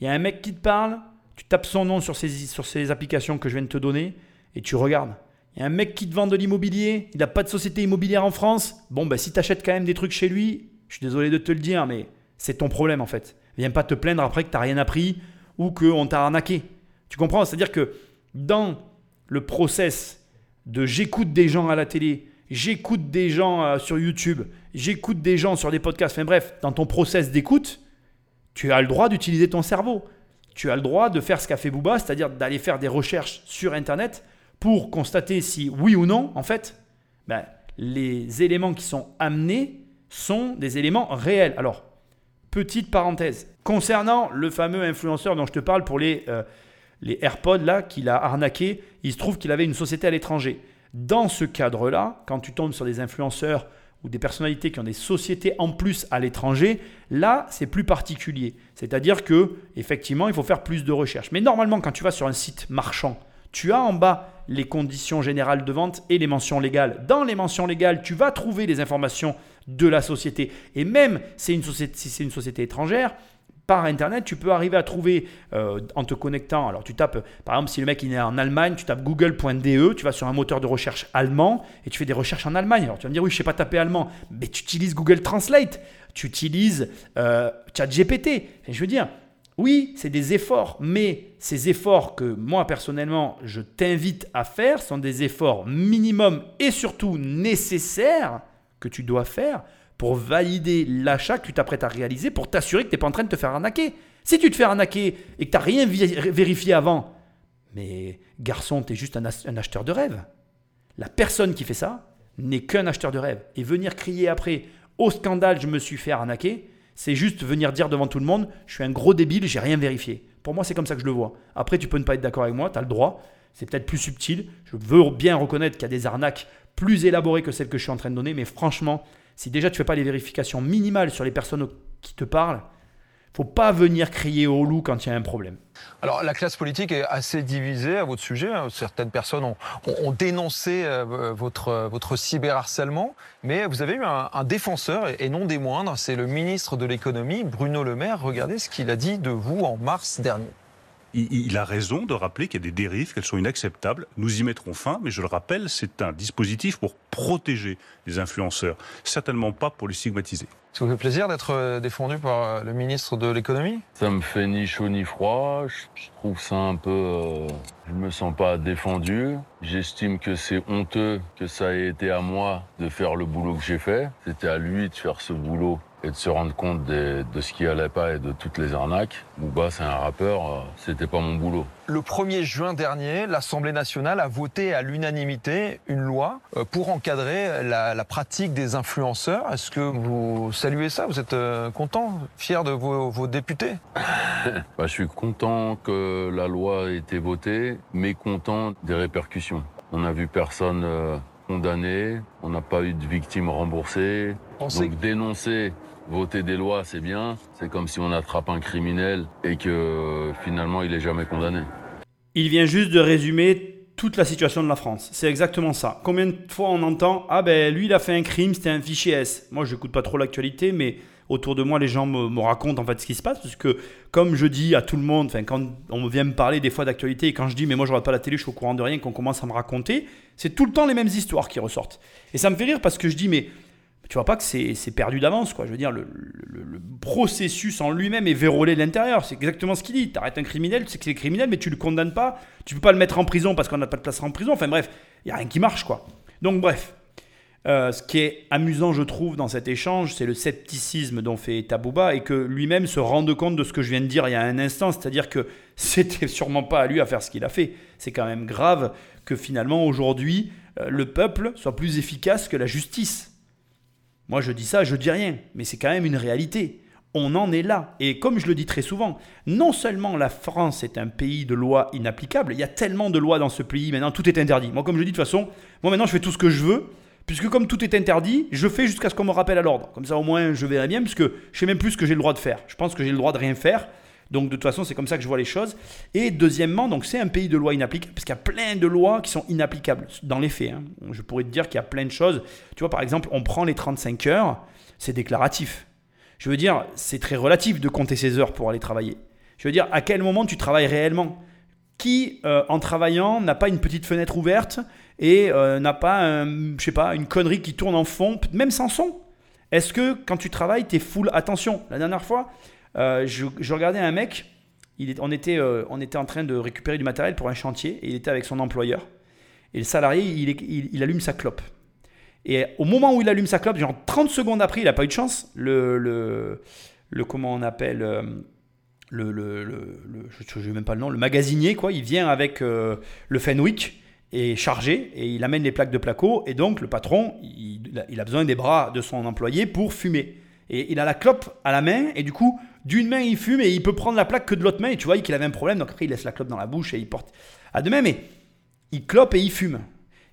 Il y a un mec qui te parle, tu tapes son nom sur ces, sur ces applications que je viens de te donner et tu regardes. Il y a un mec qui te vend de l'immobilier, il n'a pas de société immobilière en France. Bon, ben, si tu achètes quand même des trucs chez lui, je suis désolé de te le dire, mais c'est ton problème en fait. Viens pas te plaindre après que tu n'as rien appris ou qu'on t'a arnaqué. Tu comprends? C'est-à-dire que dans le process de j'écoute des gens à la télé, j'écoute des gens euh, sur YouTube, j'écoute des gens sur des podcasts, enfin bref, dans ton process d'écoute, tu as le droit d'utiliser ton cerveau. Tu as le droit de faire ce qu'a fait Booba, c'est-à-dire d'aller faire des recherches sur Internet pour constater si oui ou non, en fait, ben, les éléments qui sont amenés sont des éléments réels. Alors, petite parenthèse, concernant le fameux influenceur dont je te parle pour les, euh, les AirPods là, qu'il a arnaqué, il se trouve qu'il avait une société à l'étranger. Dans ce cadre-là, quand tu tombes sur des influenceurs ou des personnalités qui ont des sociétés en plus à l'étranger, là, c'est plus particulier. C'est-à-dire que effectivement, il faut faire plus de recherches. Mais normalement, quand tu vas sur un site marchand, tu as en bas les conditions générales de vente et les mentions légales. Dans les mentions légales, tu vas trouver les informations de la société. Et même si c'est une société étrangère, par Internet, tu peux arriver à trouver euh, en te connectant. Alors tu tapes, par exemple, si le mec il est en Allemagne, tu tapes google.de, tu vas sur un moteur de recherche allemand et tu fais des recherches en Allemagne. Alors tu vas me dire, oui, je sais pas taper allemand, mais tu utilises Google Translate, tu utilises euh, ChatGPT. je veux dire, oui, c'est des efforts, mais ces efforts que moi personnellement je t'invite à faire sont des efforts minimum et surtout nécessaires que tu dois faire pour valider l'achat que tu t'apprêtes à réaliser pour t'assurer que tu n'es pas en train de te faire arnaquer. Si tu te fais arnaquer et que tu n'as rien vérifié avant, mais garçon, tu es juste un, acheteur de rêve. La personne qui fait ça n'est qu'un acheteur de rêve. Et venir crier après, au scandale, je me suis fait arnaquer, c'est juste venir dire devant tout le monde, je suis un gros débile, j'ai rien vérifié. Pour moi, c'est comme ça que je le vois. Après, tu peux ne pas être d'accord avec moi, tu as le droit. C'est peut-être plus subtil. Je veux bien reconnaître qu'il y a des arnaques plus élaborées que celles que je suis en train de donner, mais franchement, si déjà tu fais pas les vérifications minimales sur les personnes qui te parlent, faut pas venir crier au loup quand il y a un problème. Alors la classe politique est assez divisée à votre sujet. Certaines personnes ont, dénoncé euh, votre, votre cyberharcèlement, mais vous avez eu un, un défenseur, et non des moindres, c'est le ministre de l'économie, Bruno Le Maire. Regardez ce qu'il a dit de vous en mars dernier il, a raison de rappeler qu'il y a des dérives, qu'elles sont inacceptables. Nous y mettrons fin, mais je le rappelle, c'est un dispositif pour protéger les influenceurs, certainement pas pour les stigmatiser. Ça vous fait plaisir d'être euh, défendu par euh, le ministre de l'économie? Ça me fait ni chaud ni froid. Je trouve ça un peu. Euh, je me sens pas défendu. J'estime que c'est honteux que ça ait été à moi de faire le boulot que j'ai fait. C'était à lui de faire ce boulot et de se rendre compte de, ce qui allait pas et de toutes les arnaques. Booba, c'est un rappeur, euh, c'était pas mon boulot. Le 1er juin dernier, l'Assemblée nationale a voté à l'unanimité une loi euh, pour encadrer la, pratique des influenceurs. Est-ce que vous saluez ça? Vous êtes euh, content, fier de vos, députés? Bah, Je suis content que la loi ait été votée, mais content des répercussions. On n'a vu personne condamné, on n'a pas eu de victimes remboursées. Donc dénoncer voter des lois, c'est bien. C'est comme si on attrape un criminel et que finalement il est jamais condamné. Il vient juste de résumer toute la situation de la France. C'est exactement ça. Combien de fois on entend Ah ben lui il a fait un crime, c'était un fichier S. Moi je n'écoute pas trop l'actualité, mais autour de moi les gens me, racontent en fait ce qui se passe. Parce que comme je dis à tout le monde, quand on vient me parler des fois d'actualité et quand je dis mais moi je regarde pas la télé, je suis au courant de rien, qu'on commence à me raconter, c'est tout le temps les mêmes histoires qui ressortent. Et ça me fait rire parce que je dis mais tu vois pas que c'est perdu d'avance, quoi. Je veux dire, le, processus en lui-même est vérolé de l'intérieur. C'est exactement ce qu'il dit. Tu arrêtes un criminel, tu sais que c'est criminel, mais tu le condamnes pas. Tu peux pas le mettre en prison parce qu'on n'a pas de place en prison. Enfin bref, il y a rien qui marche, quoi. Donc bref, euh, ce qui est amusant, je trouve, dans cet échange, c'est le scepticisme dont fait Tabouba et que lui-même se rende compte de ce que je viens de dire il y a un instant, c'est-à-dire que c'était sûrement pas à lui à faire ce qu'il a fait. C'est quand même grave que finalement aujourd'hui euh, le peuple soit plus efficace que la justice. Moi, je dis ça, je dis rien, mais c'est quand même une réalité. On en est là. Et comme je le dis très souvent, non seulement la France est un pays de lois inapplicables, il y a tellement de lois dans ce pays, maintenant tout est interdit. Moi, comme je dis de toute façon, moi maintenant je fais tout ce que je veux, puisque comme tout est interdit, je fais jusqu'à ce qu'on me rappelle à l'ordre. Comme ça au moins je verrai bien, puisque je sais même plus ce que j'ai le droit de faire. Je pense que j'ai le droit de rien faire. Donc de toute façon, c'est comme ça que je vois les choses. Et deuxièmement, donc c'est un pays de lois inapplicables, parce qu'il y a plein de lois qui sont inapplicables dans les faits. hein. Je pourrais te dire qu'il y a plein de choses. Tu vois, par exemple, on prend les 35 heures, c'est déclaratif. Je veux dire, c'est très relatif de compter ses heures pour aller travailler. Je veux dire, à quel moment tu travailles réellement? Qui, euh, en travaillant, n'a pas une petite fenêtre ouverte et euh, n'a pas, je sais pas, une connerie qui tourne en fond, même sans son? Est-ce que quand tu travailles, tu es full attention? La dernière fois, euh, je, regardais un mec, euh, on était en train de récupérer du matériel pour un chantier et il était avec son employeur. Et le salarié, il, allume sa clope. Et au moment où il allume sa clope, genre 30 secondes après, il n'a pas eu de chance. Le, comment on appelle euh, le, je ne sais même pas le nom, le magasinier, quoi, il vient avec le Fenwick et chargé et il amène les plaques de placo et donc le patron, il a besoin des bras de son employé pour fumer. Et il a la clope à la main et du coup, d'une main il fume et il peut prendre la plaque que de l'autre main. Et tu vois qu'il avait un problème. Donc après il laisse la clope dans la bouche et il porte à deux mains mais il clope et il fume.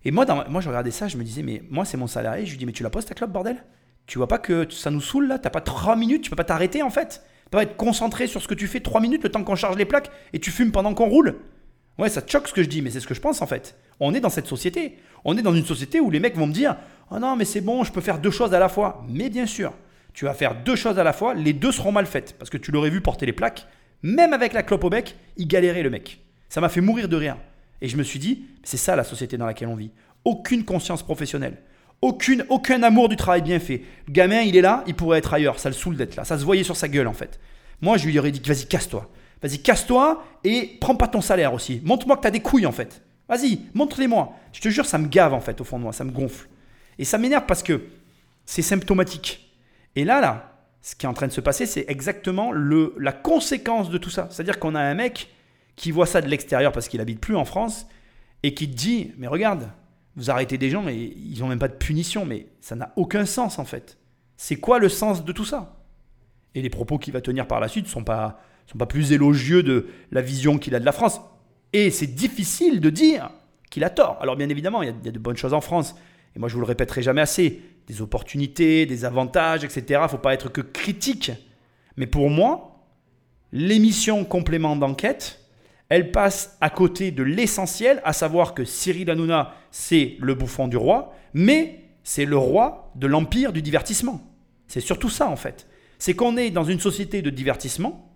Et moi, moi je regardais ça, je me disais mais moi c'est mon salarié, je lui dis mais tu la poses ta clope bordel? Tu vois pas que ça nous saoule là? T'as pas trois minutes, tu peux pas t'arrêter en fait? Tu peux pas être concentré sur ce que tu fais trois minutes le temps qu'on charge les plaques et tu fumes pendant qu'on roule? Ouais, ça te choque ce que je dis, mais c'est ce que je pense en fait. On est dans cette société. On est dans une société où les mecs vont me dire Oh non, mais c'est bon, je peux faire deux choses à la fois. Mais bien sûr, tu vas faire deux choses à la fois, les deux seront mal faites. Parce que tu l'aurais vu porter les plaques, même avec la clope au bec, il galérait le mec. Ça m'a fait mourir de rire. Et je me suis dit C'est ça la société dans laquelle on vit. Aucune conscience professionnelle. Aucune, aucun amour du travail bien fait. Le gamin, il est là, il pourrait être ailleurs. Ça le saoule d'être là. Ça se voyait sur sa gueule en fait. Moi, je lui aurais dit Vas-y, casse-toi. Vas-y, casse-toi et prends pas ton salaire aussi. Montre-moi que tu as des couilles en fait. Vas-y, montre-les-moi. Je te jure, ça me gave en fait au fond de moi, ça me gonfle. Et ça m'énerve parce que c'est symptomatique. Et là, ce qui est en train de se passer, c'est exactement la conséquence de tout ça. C'est-à-dire qu'on a un mec qui voit ça de l'extérieur parce qu'il habite plus en France et qui dit Mais regarde, vous arrêtez des gens et ils n'ont même pas de punition, mais ça n'a aucun sens en fait. C'est quoi le sens de tout ça? Et les propos qu'il va tenir par la suite ne sont pas, plus élogieux de la vision qu'il a de la France. Et c'est difficile de dire qu'il a tort. Alors bien évidemment, il y, a, y a de bonnes choses en France. Et moi, je vous le répéterai jamais assez. Des opportunités, des avantages, etc. Il ne faut pas être que critique. Mais pour moi, l'émission complément d'enquête, elle passe à côté de l'essentiel, à savoir que Cyril Hanouna, c'est le bouffon du roi, mais c'est le roi de l'empire du divertissement. C'est surtout ça en fait. C'est qu'on est dans une société de divertissement,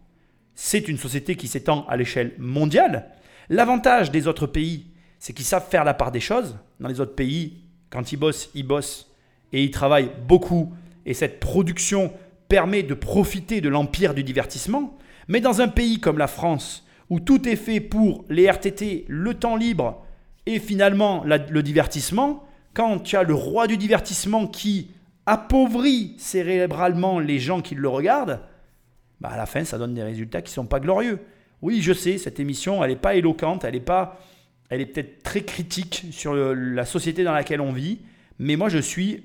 c'est une société qui s'étend à l'échelle mondiale. L'avantage des autres pays, c'est qu'ils savent faire la part des choses. Dans les autres pays, quand ils bossent, ils bossent et ils travaillent beaucoup. Et cette production permet de profiter de l'empire du divertissement. Mais dans un pays comme la France, où tout est fait pour les RTT, le temps libre et finalement le divertissement, quand tu as le roi du divertissement qui appauvrit cérébralement les gens qui le regardent, bah à la fin, ça donne des résultats qui ne sont pas glorieux. Oui, je sais, cette émission, elle n'est pas éloquente, elle est pas, elle est peut-être très critique sur la société dans laquelle on vit, mais moi, je suis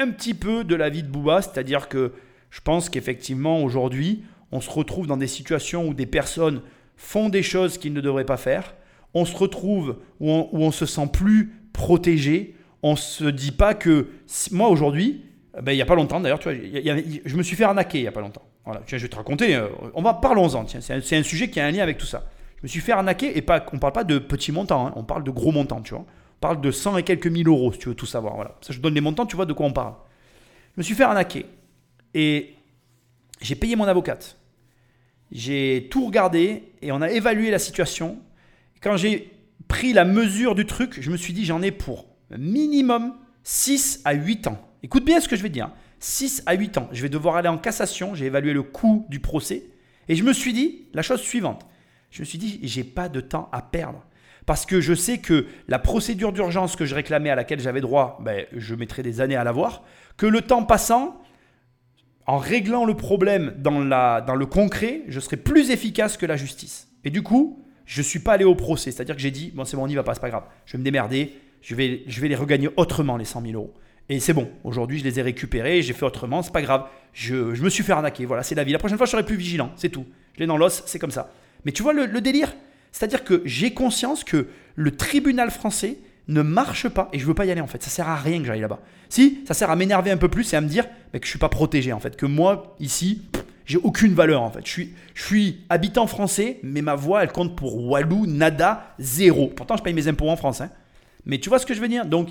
un petit peu de l'avis de Booba, c'est-à-dire que je pense qu'effectivement, aujourd'hui, on se retrouve dans des situations où des personnes font des choses qu'ils ne devraient pas faire, on se retrouve où on, se sent plus protégé, on se dit pas que moi aujourd'hui, ben, il n'y a pas longtemps d'ailleurs, tu vois, je me suis fait arnaquer il n'y a pas longtemps. Voilà, tiens, je vais te raconter, euh, on va parlons-en, tiens, c'est un, c'est un sujet qui a un lien avec tout ça. Je me suis fait arnaquer et pas, on parle pas de petits montants, hein, on parle de gros montants, tu vois. Parle de 100 et quelques mille euros si tu veux tout savoir. Voilà, ça je donne les montants, tu vois de quoi on parle. Je me suis fait arnaquer et j'ai payé mon avocate. J'ai tout regardé et on a évalué la situation. Quand j'ai pris la mesure du truc, je me suis dit j'en ai pour minimum 6 à 8 ans. Écoute bien ce que je vais dire. 6 à 8 ans. Je vais devoir aller en cassation. J'ai évalué le coût du procès. Et je me suis dit la chose suivante. Je me suis dit, j'ai pas de temps à perdre. Parce que je sais que la procédure d'urgence que je réclamais, à laquelle j'avais droit, ben, je mettrais des années à l'avoir. Que le temps passant, en réglant le problème dans, la, dans le concret, je serai plus efficace que la justice. Et du coup, je ne suis pas allé au procès. C'est-à-dire que j'ai dit, bon, c'est bon, on n'y va pas, c'est pas grave. Je vais me démerder, je vais, je vais les regagner autrement, les 100 000 euros. Et c'est bon, aujourd'hui, je les ai récupérés, j'ai fait autrement, c'est pas grave. Je, je me suis fait arnaquer, voilà, c'est la vie. La prochaine fois, je serai plus vigilant, c'est tout. Je l'ai dans l'os, c'est comme ça. Mais tu vois le délire? C'est-à-dire que j'ai conscience que le tribunal français ne marche pas et je veux pas y aller en fait. Ça sert à rien que j'aille là-bas. Si, ça sert à m'énerver un peu plus et à me dire que je suis pas protégé en fait. Que moi, ici, J'ai aucune valeur en fait. Je suis, je suis habitant français, mais ma voix elle compte pour Walou, nada, zéro. Pourtant je paye mes impôts en France. Hein. Mais tu vois ce que je veux dire? Donc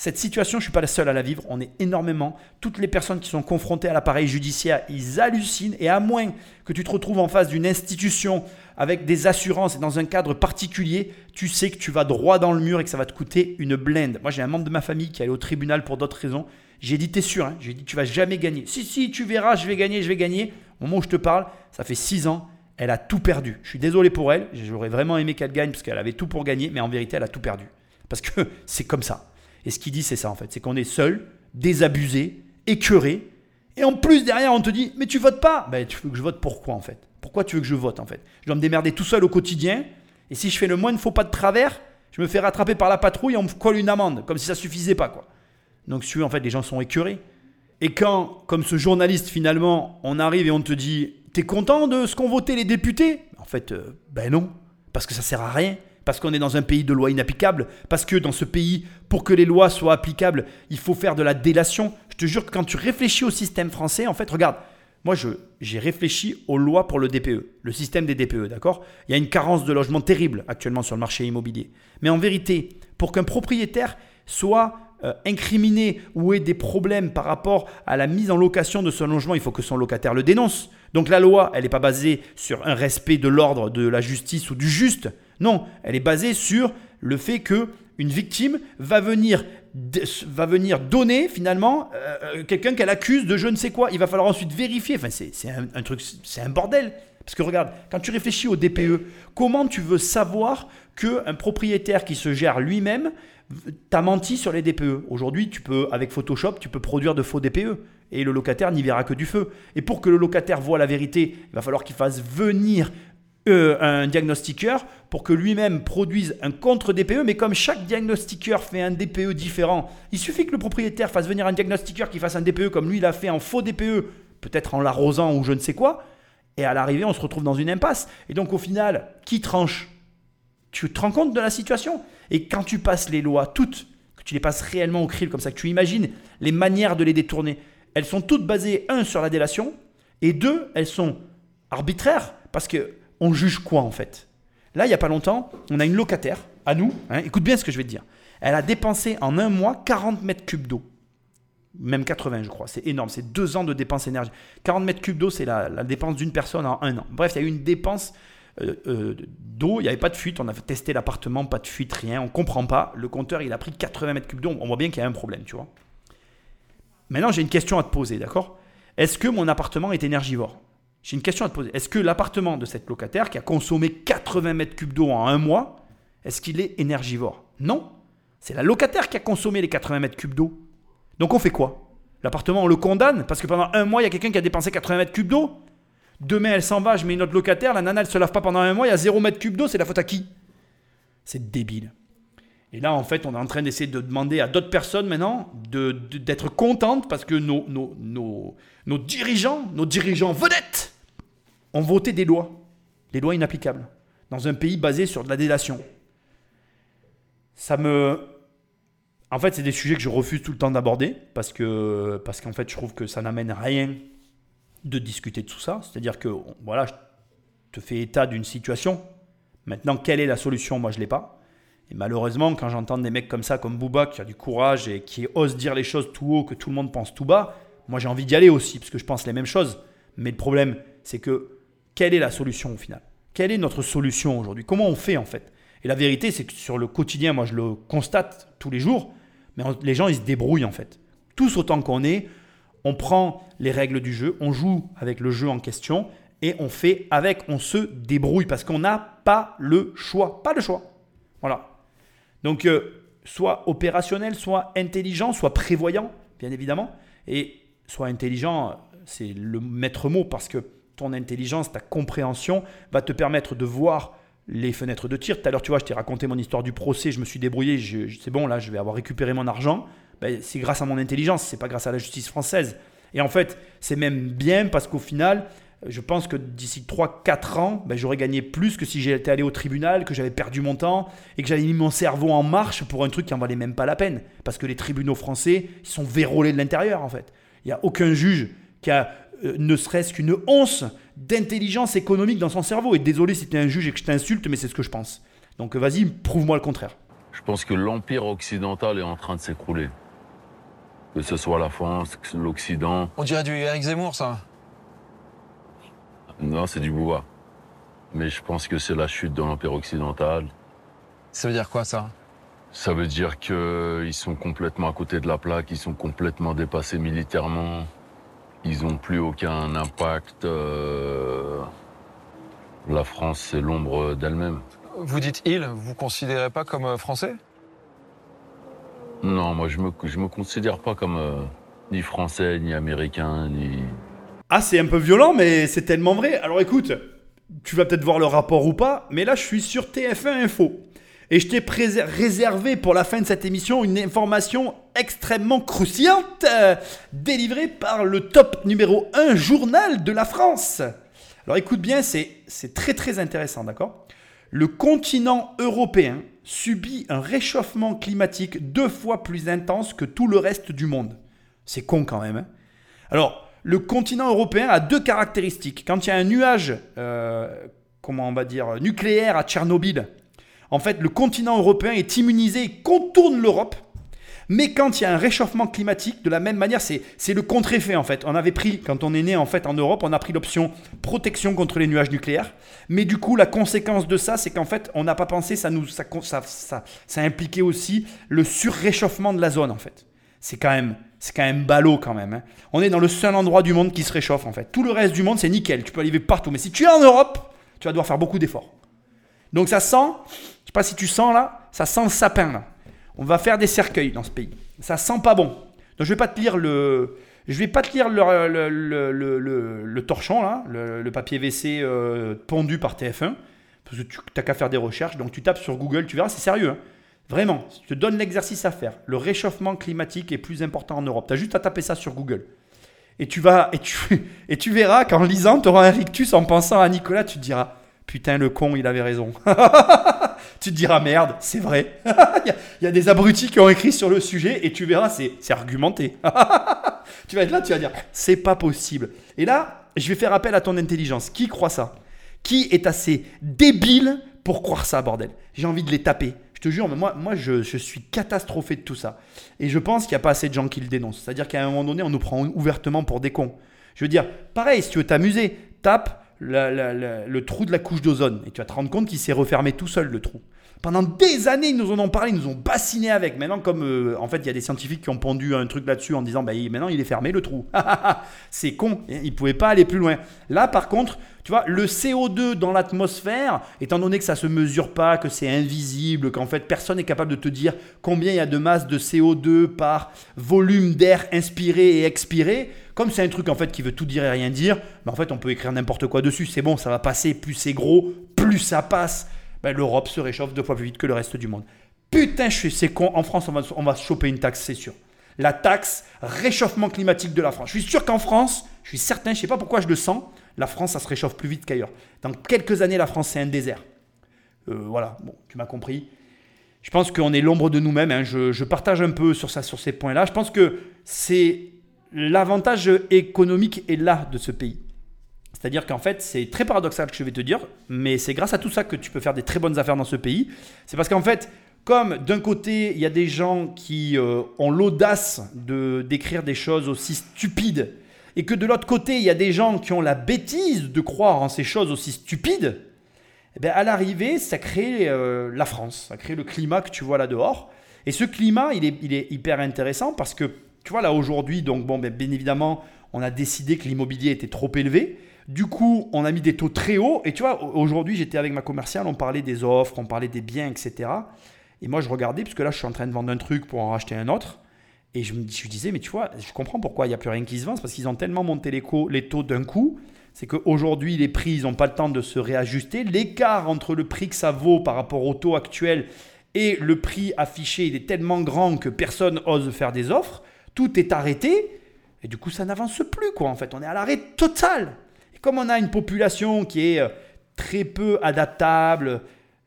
cette situation, je ne suis pas la seule à la vivre. On est énormément. Toutes les personnes qui sont confrontées à l'appareil judiciaire, ils hallucinent. Et à moins que tu te retrouves en face d'une institution avec des assurances et dans un cadre particulier, tu sais que tu vas droit dans le mur et que ça va te coûter une blinde. Moi, j'ai un membre de ma famille qui est allé au tribunal pour d'autres raisons. J'ai dit, t'es sûr hein J'ai dit, tu vas jamais gagner. Si, si, tu verras, je vais gagner, je vais gagner. Au moment où je te parle, ça fait six ans. Elle a tout perdu. Je suis désolé pour elle. J'aurais vraiment aimé qu'elle gagne parce qu'elle avait tout pour gagner. Mais en vérité, elle a tout perdu. Parce que c'est comme ça. Et ce qu'il dit, c'est ça en fait. C'est qu'on est seul, désabusé, écœuré. Et en plus, derrière, on te dit, mais tu votes pas. Ben, tu veux que je vote pourquoi en fait? Pourquoi tu veux que je vote en fait? Je dois me démerder tout seul au quotidien. Et si je fais le moins de faux pas de travers, je me fais rattraper par la patrouille et on me colle une amende. Comme si ça suffisait pas quoi. Donc, tu en fait, les gens sont écœurés. Et quand, comme ce journaliste, finalement, on arrive et on te dit, t'es content de ce qu'ont voté les députés? En fait, euh, ben non. Parce que ça sert à rien parce qu'on est dans un pays de lois inapplicables, parce que dans ce pays, pour que les lois soient applicables, il faut faire de la délation. Je te jure que quand tu réfléchis au système français, en fait, regarde, moi j'ai réfléchi aux lois pour le DPE, le système des DPE, d'accord? Il y a une carence de logement terrible actuellement sur le marché immobilier. Mais en vérité, pour qu'un propriétaire soit euh, incriminé ou ait des problèmes par rapport à la mise en location de son logement, il faut que son locataire le dénonce. Donc la loi, elle n'est pas basée sur un respect de l'ordre de la justice ou du juste. Non, elle est basée sur le fait que une victime va venir, donner finalement euh, euh, quelqu'un qu'elle accuse de je ne sais quoi. Il va falloir ensuite vérifier. Enfin, c'est un, truc, c'est un bordel. Parce que regarde, quand tu réfléchis au DPE, comment tu veux savoir qu'un propriétaire qui se gère lui-même t'a menti sur les DPE Aujourd'hui, tu peux, avec Photoshop, tu peux produire de faux DPE. Et le locataire n'y verra que du feu. Et pour que le locataire voit la vérité, il va falloir qu'il fasse venir euh, un diagnostiqueur pour que lui-même produise un contre-DPE, mais comme chaque diagnostiqueur fait un DPE différent, il suffit que le propriétaire fasse venir un diagnostiqueur qui fasse un DPE comme lui il a fait en faux DPE, peut-être en l'arrosant ou je ne sais quoi, et à l'arrivée on se retrouve dans une impasse. Et donc au final, qui tranche? Tu te rends compte de la situation Et quand tu passes les lois toutes, que tu les passes réellement au crible comme ça, que tu imagines les manières de les détourner, elles sont toutes basées, un, sur la délation, et deux, elles sont arbitraires, parce que on juge quoi en fait? Là, il n'y a pas longtemps, on a une locataire, à nous, hein, écoute bien ce que je vais te dire. Elle a dépensé en un mois 40 mètres cubes d'eau. Même 80, je crois. C'est énorme. C'est deux ans de dépenses énergie. 40 mètres cubes d'eau, c'est la, dépense d'une personne en un an. Bref, il y a eu une dépense euh, euh, d'eau. Il n'y avait pas de fuite. On a testé l'appartement, pas de fuite, rien. On ne comprend pas. Le compteur, il a pris 80 mètres cubes d'eau. On voit bien qu'il y a un problème, tu vois. Maintenant, j'ai une question à te poser, d'accord? Est-ce que mon appartement est énergivore? J'ai une question à te poser. Est-ce que l'appartement de cette locataire qui a consommé 80 mètres cubes d'eau en un mois, est-ce qu'il est énergivore? Non. C'est la locataire qui a consommé les 80 mètres cubes d'eau. Donc on fait quoi? L'appartement, on le condamne? Parce que pendant un mois, il y a quelqu'un qui a dépensé 80 mètres cubes d'eau? Demain, elle s'en va, je mets une autre locataire, la nana, elle se lave pas pendant un mois, il y a 0 mètre cube d'eau, c'est la faute à qui? C'est débile. Et là, en fait, on est en train d'essayer de demander à d'autres personnes maintenant d'être contentes parce que nos, nos, nos, nos dirigeants, nos dirigeants vedettes, ont voté des lois, des lois inapplicables, dans un pays basé sur de la délation. Ça me. En fait, c'est des sujets que je refuse tout le temps d'aborder parce que parce qu'en fait, je trouve que ça n'amène rien de discuter de tout ça. C'est-à-dire que voilà, je te fais état d'une situation. Maintenant, quelle est la solution? Moi, je l'ai pas. Et malheureusement, quand j'entends des mecs comme ça, comme Booba, qui a du courage et qui ose dire les choses tout haut, que tout le monde pense tout bas, moi j'ai envie d'y aller aussi, parce que je pense les mêmes choses. Mais le problème, c'est que quelle est la solution au final? Quelle est notre solution aujourd'hui? Comment on fait en fait? Et la vérité, c'est que sur le quotidien, moi je le constate tous les jours, mais les gens ils se débrouillent en fait. Tous autant qu'on est, on prend les règles du jeu, on joue avec le jeu en question et on fait avec, on se débrouille parce qu'on n'a pas le choix. Pas le choix. Voilà. Donc, euh, soit opérationnel, soit intelligent, soit prévoyant, bien évidemment. Et soit intelligent, c'est le maître mot parce que ton intelligence, ta compréhension va te permettre de voir les fenêtres de tir. Tout à l'heure, tu vois, je t'ai raconté mon histoire du procès, je me suis débrouillé, c'est bon, là, je vais avoir récupéré mon argent. Ben, c'est grâce à mon intelligence, c'est pas grâce à la justice française. Et en fait, c'est même bien parce qu'au final, je pense que d'ici 3-4 ans, ben, j'aurais gagné plus que si j'étais allé au tribunal, que j'avais perdu mon temps et que j'avais mis mon cerveau en marche pour un truc qui en valait même pas la peine. Parce que les tribunaux français, ils sont vérolés de l'intérieur en fait. Il n'y a aucun juge qui a euh, ne serait-ce qu'une once d'intelligence économique dans son cerveau. Et désolé si tu es un juge et que je t'insulte, mais c'est ce que je pense. Donc vas-y, prouve-moi le contraire. Je pense que l'empire occidental est en train de s'écrouler. Que ce soit la France, l'Occident. On dirait du Eric Zemmour, ça. Non, c'est du bois. Mais je pense que c'est la chute de l'empire occidental. Ça veut dire quoi, ça? Ça veut dire qu'ils sont complètement à côté de la plaque, ils sont complètement dépassés militairement. Ils n'ont plus aucun impact. euh, La France, c'est l'ombre d'elle-même. Vous dites il, vous vous considérez pas comme euh, français? Non, moi, je me, me considère pas comme euh, ni français, ni américain, ni. Ah, c'est un peu violent, mais c'est tellement vrai. Alors écoute, tu vas peut-être voir le rapport ou pas, mais là, je suis sur TF1 Info. Et je t'ai réservé pour la fin de cette émission une information extrêmement croustillante euh, délivrée par le top numéro 1 journal de la France. Alors écoute bien, c'est très très intéressant, d'accord? Le continent européen subit un réchauffement climatique deux fois plus intense que tout le reste du monde. C'est con quand même. hein alors, le continent européen a deux caractéristiques. Quand il y a un nuage, euh, comment on va dire, nucléaire à Tchernobyl, en fait, le continent européen est immunisé et contourne l'Europe. Mais quand il y a un réchauffement climatique, de la même manière, c'est le contre-effet en fait. On avait pris, quand on est né en fait en Europe, on a pris l'option protection contre les nuages nucléaires. Mais du coup, la conséquence de ça, c'est qu'en fait, on n'a pas pensé, ça nous, ça, ça, ça, ça impliquait aussi le surréchauffement de la zone en fait. C'est quand même, c'est quand même ballot quand même. hein. On est dans le seul endroit du monde qui se réchauffe en fait. Tout le reste du monde, c'est nickel. Tu peux aller partout. Mais si tu es en Europe, tu vas devoir faire beaucoup d'efforts. Donc ça sent, je sais pas si tu sens là, ça sent le sapin là. On va faire des cercueils dans ce pays. Ça sent pas bon. Donc je vais pas te lire le, je vais pas te lire le, le, le, le- torchon là, le, papier WC euh, par TF1, parce que tu n'as qu'à faire des recherches. Donc tu tapes sur Google, tu verras, c'est sérieux. hein. Vraiment, je te donne l'exercice à faire. Le réchauffement climatique est plus important en Europe. Tu as juste à taper ça sur Google. Et tu vas et tu, et tu verras qu'en lisant, tu auras un rictus en pensant à Nicolas, tu te diras putain le con, il avait raison. tu te diras merde, c'est vrai. Il y, a- des abrutis qui ont écrit sur le sujet et tu verras, c'est c'est argumenté. tu vas être là, tu vas dire c'est pas possible. Et là, je vais faire appel à ton intelligence. Qui croit ça? Qui est assez débile pour croire ça, bordel? J'ai envie de les taper. Je te jure, mais moi, moi je, je suis catastrophé de tout ça. Et je pense qu'il n'y a pas assez de gens qui le dénoncent. C'est-à-dire qu'à un moment donné, on nous prend ouvertement pour des cons. Je veux dire, pareil, si tu veux t'amuser, tape le trou de la couche d'ozone et tu vas te rendre compte qu'il s'est refermé tout seul, le trou. Pendant des années, ils nous en ont parlé, ils nous ont bassiné avec. Maintenant, comme euh, en fait, il y a des scientifiques qui ont pondu un truc là-dessus en disant, bah, maintenant, il est fermé le trou. C'est con, ils ne pouvaient pas aller plus loin. Là, par contre, tu vois, le CO2 dans l'atmosphère, étant donné que ça se mesure pas, que c'est invisible, qu'en fait, personne n'est capable de te dire combien il y a de masse de CO2 par volume d'air inspiré et expiré, comme c'est un truc en fait qui veut tout dire et rien dire, mais en fait, on peut écrire n'importe quoi dessus. C'est bon, ça va passer. Plus c'est gros, plus ça passe. Ben, L'Europe se réchauffe deux fois plus vite que le reste du monde. Putain, c'est con. En France, on va, on choper une taxe, c'est sûr. La taxe réchauffement climatique de la France. Je suis sûr qu'en France, je suis certain, je sais pas pourquoi je le sens, la France, ça se réchauffe plus vite qu'ailleurs. Dans quelques années, la France, c'est un désert. Euh, voilà, bon, tu m'as compris. Je pense qu'on est l'ombre de nous-mêmes. hein. Je, partage un peu sur ces points-là. Je pense que c'est l'avantage économique est là de ce pays. C'est-à-dire qu'en fait, c'est très paradoxal que je vais te dire, mais c'est grâce à tout ça que tu peux faire des très bonnes affaires dans ce pays. C'est parce qu'en fait, comme d'un côté, il y a des gens qui euh, ont l'audace de d'écrire des choses aussi stupides, et que de l'autre côté, il y a des gens qui ont la bêtise de croire en ces choses aussi stupides, eh bien, à l'arrivée, ça crée euh, la France, ça crée le climat que tu vois là dehors. Et ce climat, il est, il est hyper intéressant parce que, tu vois, là aujourd'hui, donc, bon, ben, bien évidemment, on a décidé que l'immobilier était trop élevé. Du coup, on a mis des taux très hauts. Et tu vois, au- aujourd'hui, j'étais avec ma commerciale, on parlait des offres, on parlait des biens, etc. Et moi, je regardais, puisque là, je suis en train de vendre un truc pour en racheter un autre. Et je me disais, mais tu vois, je comprends pourquoi il n'y a plus rien qui se vend. C'est parce qu'ils ont tellement monté les, les taux d'un coup. C'est qu'aujourd'hui, les prix, ils n'ont pas le temps de se réajuster. L'écart entre le prix que ça vaut par rapport au taux actuel et le prix affiché, il est tellement grand que personne ose faire des offres. Tout est arrêté. Et du coup, ça n'avance plus, quoi, en fait. On est à l'arrêt total. Et comme on a une population qui est euh, très peu adaptable,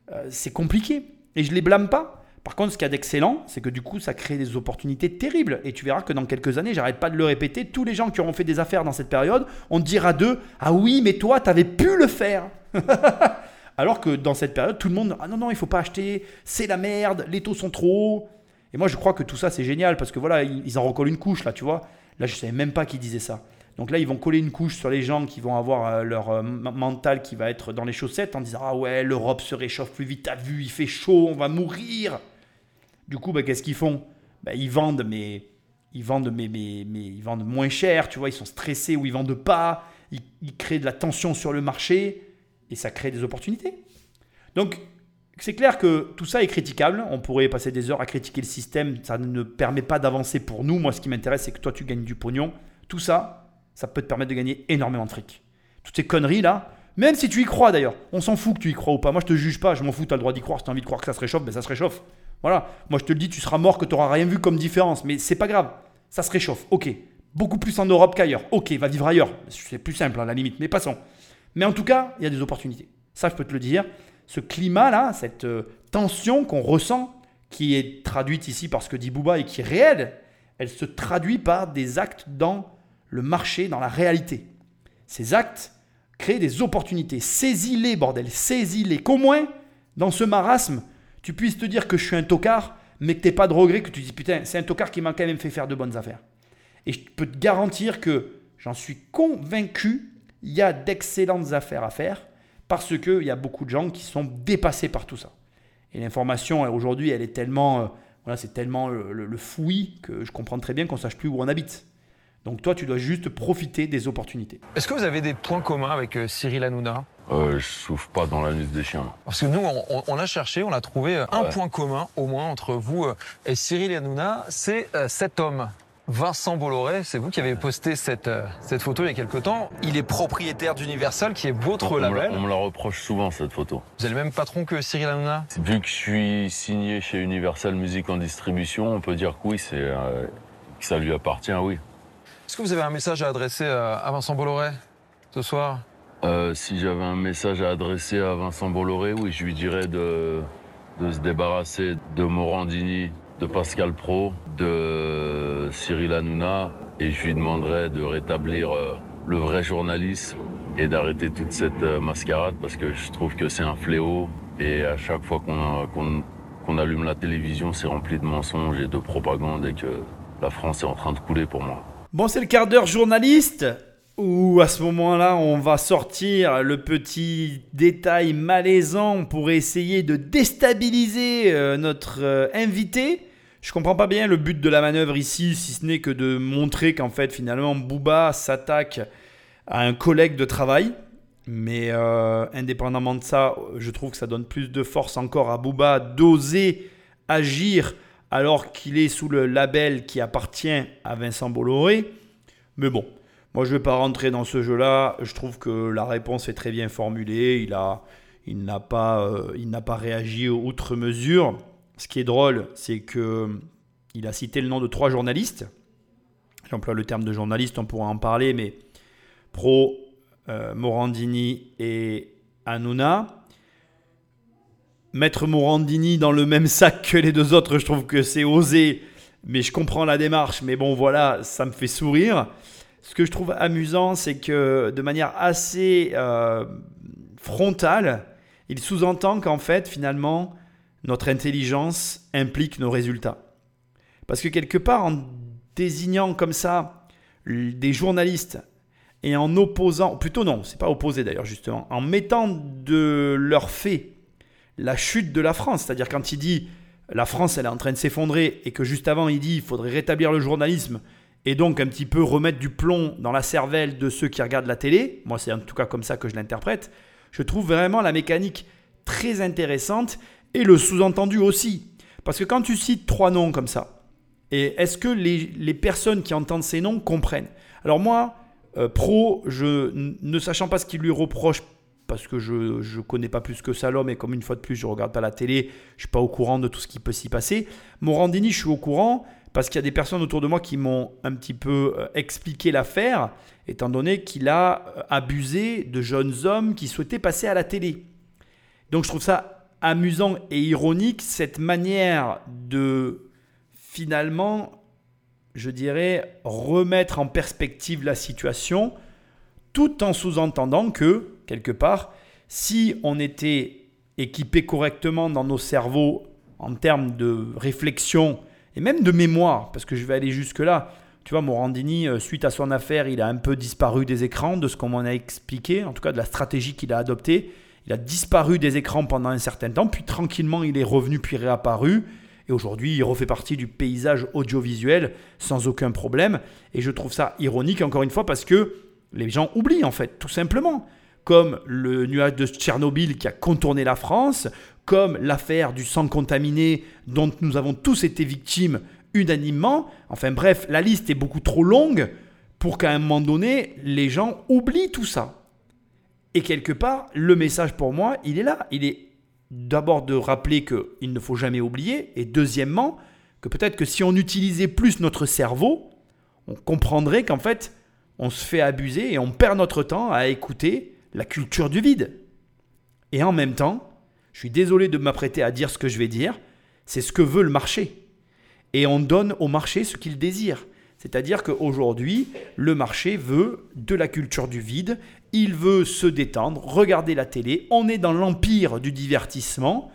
euh, c'est compliqué. Et je les blâme pas. Par contre, ce qu'il y a d'excellent, c'est que du coup, ça crée des opportunités terribles. Et tu verras que dans quelques années, j'arrête pas de le répéter, tous les gens qui auront fait des affaires dans cette période, on dira d'eux Ah oui, mais toi, tu avais pu le faire Alors que dans cette période, tout le monde Ah non, non, il faut pas acheter, c'est la merde, les taux sont trop hauts. Et moi, je crois que tout ça, c'est génial parce que voilà, ils en recollent une couche là, tu vois. Là, je savais même pas qui disait ça. Donc là, ils vont coller une couche sur les gens qui vont avoir euh, leur euh, mental qui va être dans les chaussettes en disant Ah ouais, l'Europe se réchauffe plus vite, t'as vu, il fait chaud, on va mourir. Du coup, bah, qu'est-ce qu'ils font? Bah, Ils vendent, mais ils vendent, mais, mais, ils vendent moins cher, tu vois, ils sont stressés ou ils vendent pas, ils, ils créent de la tension sur le marché et ça crée des opportunités. Donc, c'est clair que tout ça est critiquable. On pourrait passer des heures à critiquer le système. Ça ne permet pas d'avancer pour nous. Moi, ce qui m'intéresse, c'est que toi, tu gagnes du pognon. Tout ça, ça peut te permettre de gagner énormément de fric. Toutes ces conneries là, même si tu y crois d'ailleurs, on s'en fout que tu y crois ou pas. Moi, je te juge pas. Je m'en fous. Tu as le droit d'y croire. Si tu as envie de croire que ça se réchauffe, ben ça se réchauffe. Voilà. Moi, je te le dis, tu seras mort, que tu n'auras rien vu comme différence. Mais c'est pas grave. Ça se réchauffe. Ok. Beaucoup plus en Europe qu'ailleurs. Ok, va vivre ailleurs. C'est plus simple à la limite. Mais passons. Mais en tout cas, il y a des opportunités. Ça, je peux te le dire. Ce climat-là, cette euh, tension qu'on ressent, qui est traduite ici par ce que dit Bouba et qui est réelle, elle se traduit par des actes dans le marché, dans la réalité. Ces actes créent des opportunités. Saisis-les, bordel, saisis-les. Qu'au moins, dans ce marasme, tu puisses te dire que je suis un tocard, mais que tu n'aies pas de regret, que tu dis putain, c'est un tocard qui m'a quand même fait faire de bonnes affaires. Et je peux te garantir que j'en suis convaincu, il y a d'excellentes affaires à faire parce qu'il y a beaucoup de gens qui sont dépassés par tout ça. Et l'information, aujourd'hui, elle est tellement, euh, voilà, c'est tellement le, fouillis que je comprends très bien qu'on ne sache plus où on habite. Donc toi, tu dois juste profiter des opportunités. Est-ce que vous avez des points communs avec euh, Cyril Hanouna? Euh, Je souffre pas dans la nuit des chiens. Parce que nous, on, a cherché, on a trouvé un point commun au moins entre vous et Cyril Hanouna, c'est cet homme. Vincent Bolloré, c'est vous qui avez posté cette, euh, cette photo il y a quelque temps. Il est propriétaire d'Universal, qui est votre label. on me la reproche souvent, cette photo. Vous avez le même patron que Cyril Hanouna? Vu que je suis signé chez Universal Music en distribution, on peut dire que oui, c'est, euh, que ça lui appartient, oui. Est-ce que vous avez un message à adresser euh, à Vincent Bolloré ce soir? Si j'avais un message à adresser à Vincent Bolloré, oui, je lui dirais de, de se débarrasser de Morandini, de Pascal Pro, de Cyril Hanouna, et je lui demanderai de rétablir euh, le vrai journalisme et d'arrêter toute cette euh, mascarade parce que je trouve que c'est un fléau et à chaque fois qu'on allume la télévision, c'est rempli de mensonges et de propagande et que la France est en train de couler pour moi. Bon, c'est le quart d'heure journaliste où à ce moment-là, on va sortir le petit détail malaisant pour essayer de déstabiliser euh, notre invité. Je comprends pas bien le but de la manœuvre ici, si ce n'est que de montrer qu'en fait finalement Booba s'attaque à un collègue de travail. Mais euh, indépendamment de ça, je trouve que ça donne plus de force encore à Booba d'oser agir alors qu'il est sous le label qui appartient à Vincent Bolloré. Mais bon, moi je ne vais pas rentrer dans ce jeu-là. Je trouve que la réponse est très bien formulée. Il n'a pas, euh, il n'a pas réagi outre mesure. Ce qui est drôle, c'est que il a cité le nom de trois journalistes. J'emploie le terme de journaliste, on pourra en parler, mais Pro, euh, Morandini et Hanouna. Mettre Morandini dans le même sac que les deux autres, je trouve que c'est osé, mais je comprends la démarche. Mais bon, voilà, ça me fait sourire. Ce que je trouve amusant, c'est que de manière assez euh, frontale, il sous-entend qu'en fait, finalement, notre intelligence implique nos résultats. Parce que quelque part, en désignant comme ça des journalistes et en opposant, plutôt non, c'est pas opposé d'ailleurs justement, en mettant de leur fait la chute de la France, c'est-à-dire quand il dit la France elle est en train de s'effondrer et que juste avant il dit il faudrait rétablir le journalisme et donc un petit peu remettre du plomb dans la cervelle de ceux qui regardent la télé, moi c'est en tout cas comme ça que je l'interprète, je trouve vraiment la mécanique très intéressante et le sous-entendu aussi. Parce que quand tu cites trois noms comme ça, et est-ce que les, personnes qui entendent ces noms comprennent? Alors moi, euh, pro, je, ne sachant pas ce qu'il lui reproche, parce que je ne connais pas plus que ça l'homme, et comme une fois de plus, je ne regarde pas la télé, je ne suis pas au courant de tout ce qui peut s'y passer. Morandini, je suis au courant, parce qu'il y a des personnes autour de moi qui m'ont un petit peu euh, expliqué l'affaire, étant donné qu'il a euh, abusé de jeunes hommes qui souhaitaient passer à la télé. Donc je trouve ça amusant et ironique cette manière de finalement, je dirais, remettre en perspective la situation tout en sous-entendant que, quelque part, si on était équipé correctement dans nos cerveaux en termes de réflexion et même de mémoire, parce que je vais aller jusque-là, tu vois, Morandini, euh, suite à son affaire, il a un peu disparu des écrans, de ce qu'on m'en a expliqué, en tout cas de la stratégie qu'il a adoptée. Il a disparu des écrans pendant un certain temps, puis tranquillement il est revenu, puis réapparu. Et aujourd'hui, il refait partie du paysage audiovisuel sans aucun problème. Et je trouve ça ironique, encore une fois, parce que les gens oublient, en fait, tout simplement. Comme le nuage de Tchernobyl qui a contourné la France, comme l'affaire du sang contaminé dont nous avons tous été victimes unanimement. Enfin bref, la liste est beaucoup trop longue pour qu'à un moment donné, les gens oublient tout ça. Et quelque part, le message pour moi, il est là. Il est d'abord de rappeler qu'il ne faut jamais oublier, et deuxièmement, que peut-être que si on utilisait plus notre cerveau, on comprendrait qu'en fait, on se fait abuser et on perd notre temps à écouter la culture du vide. Et en même temps, je suis désolé de m'apprêter à dire ce que je vais dire, c'est ce que veut le marché. Et on donne au marché ce qu'il désire. C'est-à-dire qu'aujourd'hui, le marché veut de la culture du vide, il veut se détendre, regarder la télé, on est dans l'empire du divertissement,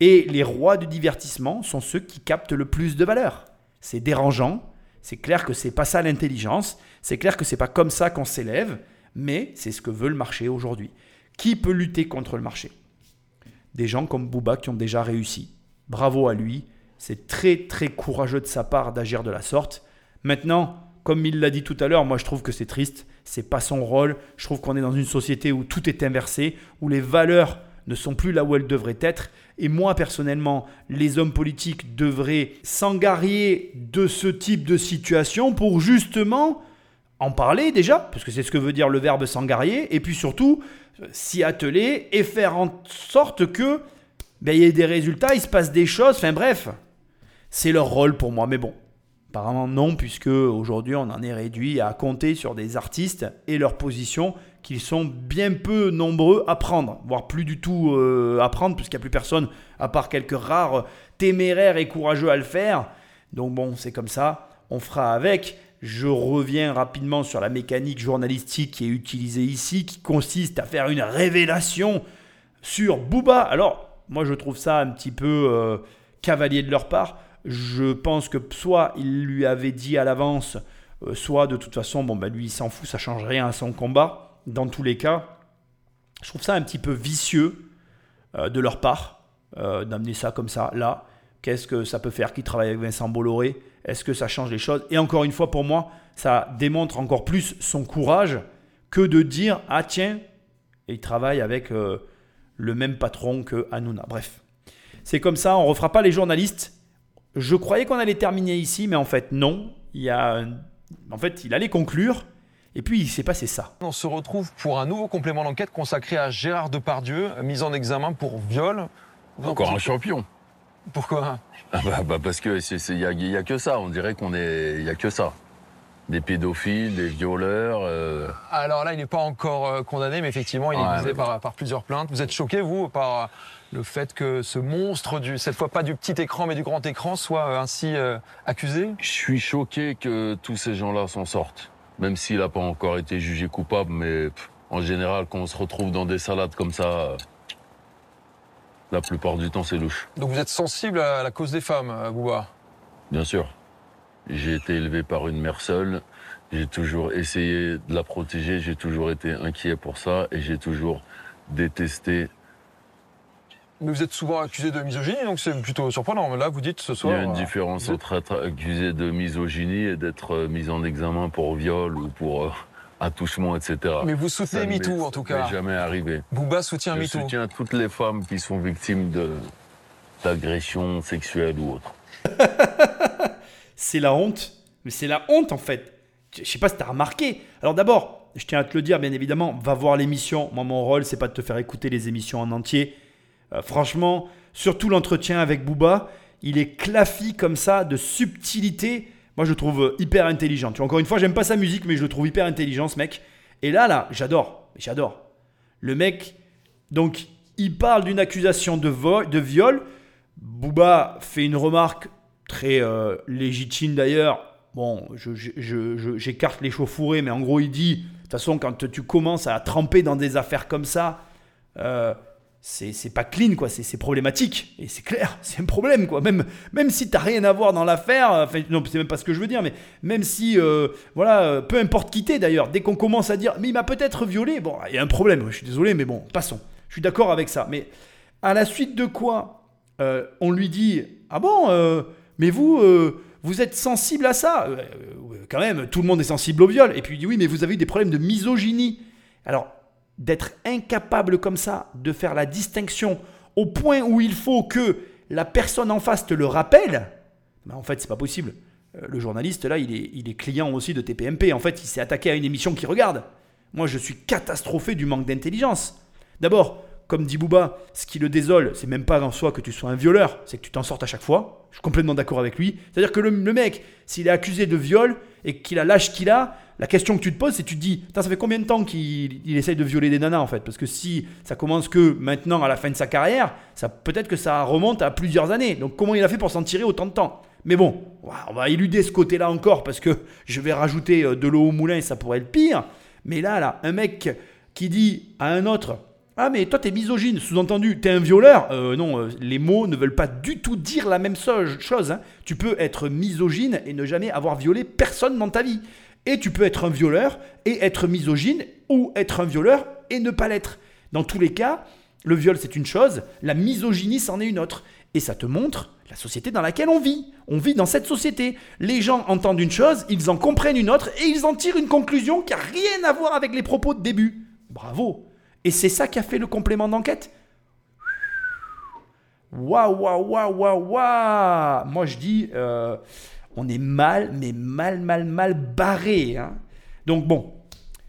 et les rois du divertissement sont ceux qui captent le plus de valeur. C'est dérangeant, c'est clair que c'est pas ça l'intelligence, c'est clair que c'est pas comme ça qu'on s'élève, mais c'est ce que veut le marché aujourd'hui. Qui peut lutter contre le marché? Des gens comme Booba qui ont déjà réussi. Bravo à lui, c'est très très courageux de sa part d'agir de la sorte. Maintenant, comme il l'a dit tout à l'heure, moi je trouve que c'est triste, c'est pas son rôle. Je trouve qu'on est dans une société où tout est inversé, où les valeurs ne sont plus là où elles devraient être. Et moi personnellement, les hommes politiques devraient s'engarrer de ce type de situation pour justement en parler déjà, parce que c'est ce que veut dire le verbe s'engarrer, et puis surtout s'y atteler et faire en sorte que ben, il y ait des résultats, il se passe des choses, enfin bref, c'est leur rôle pour moi. Mais bon, apparemment non, puisque aujourd'hui on en est réduit à compter sur des artistes et leur position qu'ils sont bien peu nombreux à prendre, voire plus du tout euh, à prendre, puisqu'il n'y a plus personne, à part quelques rares téméraires et courageux à le faire. Donc bon, c'est comme ça, on fera avec. Je reviens rapidement sur la mécanique journalistique qui est utilisée ici, qui consiste à faire une révélation sur Booba. Alors, moi je trouve ça un petit peu euh, cavalier de leur part je pense que soit il lui avait dit à l'avance, euh, soit de toute façon, bon, bah, lui il s'en fout, ça change rien à son combat. Dans tous les cas, je trouve ça un petit peu vicieux euh, de leur part euh, d'amener ça comme ça là. Qu'est-ce que ça peut faire qu'il travaille avec Vincent Bolloré? Est-ce que ça change les choses? Et encore une fois, pour moi, ça démontre encore plus son courage que de dire Ah tiens, il travaille avec le même patron que Hanouna. Bref, c'est comme ça, on ne refera pas les journalistes je croyais qu'on allait terminer ici, mais en fait non. Il y a, en fait, il allait conclure. Et puis il s'est passé ça. On se retrouve pour un nouveau complément d'enquête consacré à Gérard Depardieu, mis en examen pour viol. Encore un champion. Pourquoi? Ah bah, bah, Parce que il n'y a, que ça. On dirait qu'on est, il y a que ça. Des pédophiles, des violeurs. Euh. Alors là, il n'est pas encore euh, condamné, mais effectivement, il est visé par, par, plusieurs plaintes. Vous êtes choqué, vous, par le fait que ce monstre, du, cette fois pas du petit écran mais du grand écran, soit euh, ainsi euh, accusé? Je suis choqué que tous ces gens-là s'en sortent. Même s'il n'a pas encore été jugé coupable, mais en général, quand on se retrouve dans des salades comme ça, la plupart du temps, c'est louche. Donc vous êtes sensible à la cause des femmes, euh, Bouba? Bien sûr. J'ai été élevé par une mère seule. J'ai toujours essayé de la protéger. J'ai toujours été inquiet pour ça. Et j'ai toujours détesté mais vous êtes souvent accusé de misogynie, donc c'est plutôt surprenant. Là, vous dites ce soir. Il y a une euh, différence entre être accusé de misogynie et d'être euh, mis en examen pour viol ou pour euh, attouchement, etc. Mais vous soutenez MeToo, en tout cas. Ça jamais arrivé. Bouba soutient MeToo. Je soutiens toutes les femmes qui sont victimes d'agressions sexuelles ou autres. c'est la honte. Mais c'est la honte, en fait. Je sais pas si tu as remarqué. Alors d'abord, je tiens à te le dire, bien évidemment, va voir l'émission. Moi, mon rôle, c'est pas de te faire écouter les émissions en entier euh, franchement, surtout l'entretien avec Booba, il est claffi comme ça, de subtilité. Moi, je le trouve hyper intelligent. Tu vois, encore une fois, j'aime pas sa musique, mais je le trouve hyper intelligent, ce mec. Et là, là, j'adore. J'adore. Le mec, donc, il parle d'une accusation de, de viol. Booba fait une remarque très euh, légitime d'ailleurs. Bon, je- je- je- j'écarte les chauffourées, mais en gros, il dit de toute façon, quand tu commences à tremper dans des affaires comme ça, euh, c'est pas clean, quoi. C'est problématique. Et c'est clair, c'est un problème, quoi. Même, même si t'as rien à voir dans l'affaire, euh, enfin, non, c'est même pas ce que je veux dire, mais même si, euh, voilà, euh, peu importe qui d'ailleurs, dès qu'on commence à dire, mais il m'a peut-être violé, bon, il y a un problème, je suis désolé, mais bon, passons. Je suis d'accord avec ça. Mais à la suite de quoi, on lui dit, ah bon, mais vous, vous êtes sensible à ça? Quand même, tout le monde est sensible au viol. Et puis il dit, oui, mais vous avez eu des problèmes de misogynie. Alors, d'être incapable comme ça de faire la distinction au point où il faut que la personne en face te le rappelle, ben en fait, c'est pas possible. Euh, Le journaliste, là, il est, il est client aussi de TPMP. En fait, il s'est attaqué à une émission qu'il regarde. Moi, je suis catastrophé du manque d'intelligence. D'abord, comme dit Booba, ce qui le désole, c'est même pas en soi que tu sois un violeur, c'est que tu t'en sortes à chaque fois. Je suis complètement d'accord avec lui. C'est-à-dire que le, le mec, s'il est accusé de viol et qu'il a l'âge qu'il a, la question que tu te poses, c'est tu te dis, ça fait combien de temps qu'il il essaye de violer des nanas en fait? Parce que si ça commence que maintenant à la fin de sa carrière, ça peut-être que ça remonte à plusieurs années. Donc comment il a fait pour s'en tirer autant de temps? Mais bon, on va éluder ce côté-là encore parce que je vais rajouter euh, de l'eau au moulin et ça pourrait être pire. Mais là, là, un mec qui dit à un autre, ah mais toi t'es misogyne, sous-entendu, t'es un violeur. Euh, non, euh, les mots ne veulent pas du tout dire la même chose. hein. Tu peux être misogyne et ne jamais avoir violé personne dans ta vie. Et tu peux être un violeur et être misogyne ou être un violeur et ne pas l'être. Dans tous les cas, le viol c'est une chose, la misogynie c'en est une autre. Et ça te montre la société dans laquelle on vit. On vit dans cette société. Les gens entendent une chose, ils en comprennent une autre et ils en tirent une conclusion qui n'a rien à voir avec les propos de début. Bravo. Et c'est ça qui a fait le complément d'enquête? Waouh, waouh, waouh, waouh, waouh Moi je dis, euh, on est mal, mais mal, mal, mal barré. hein. Donc bon,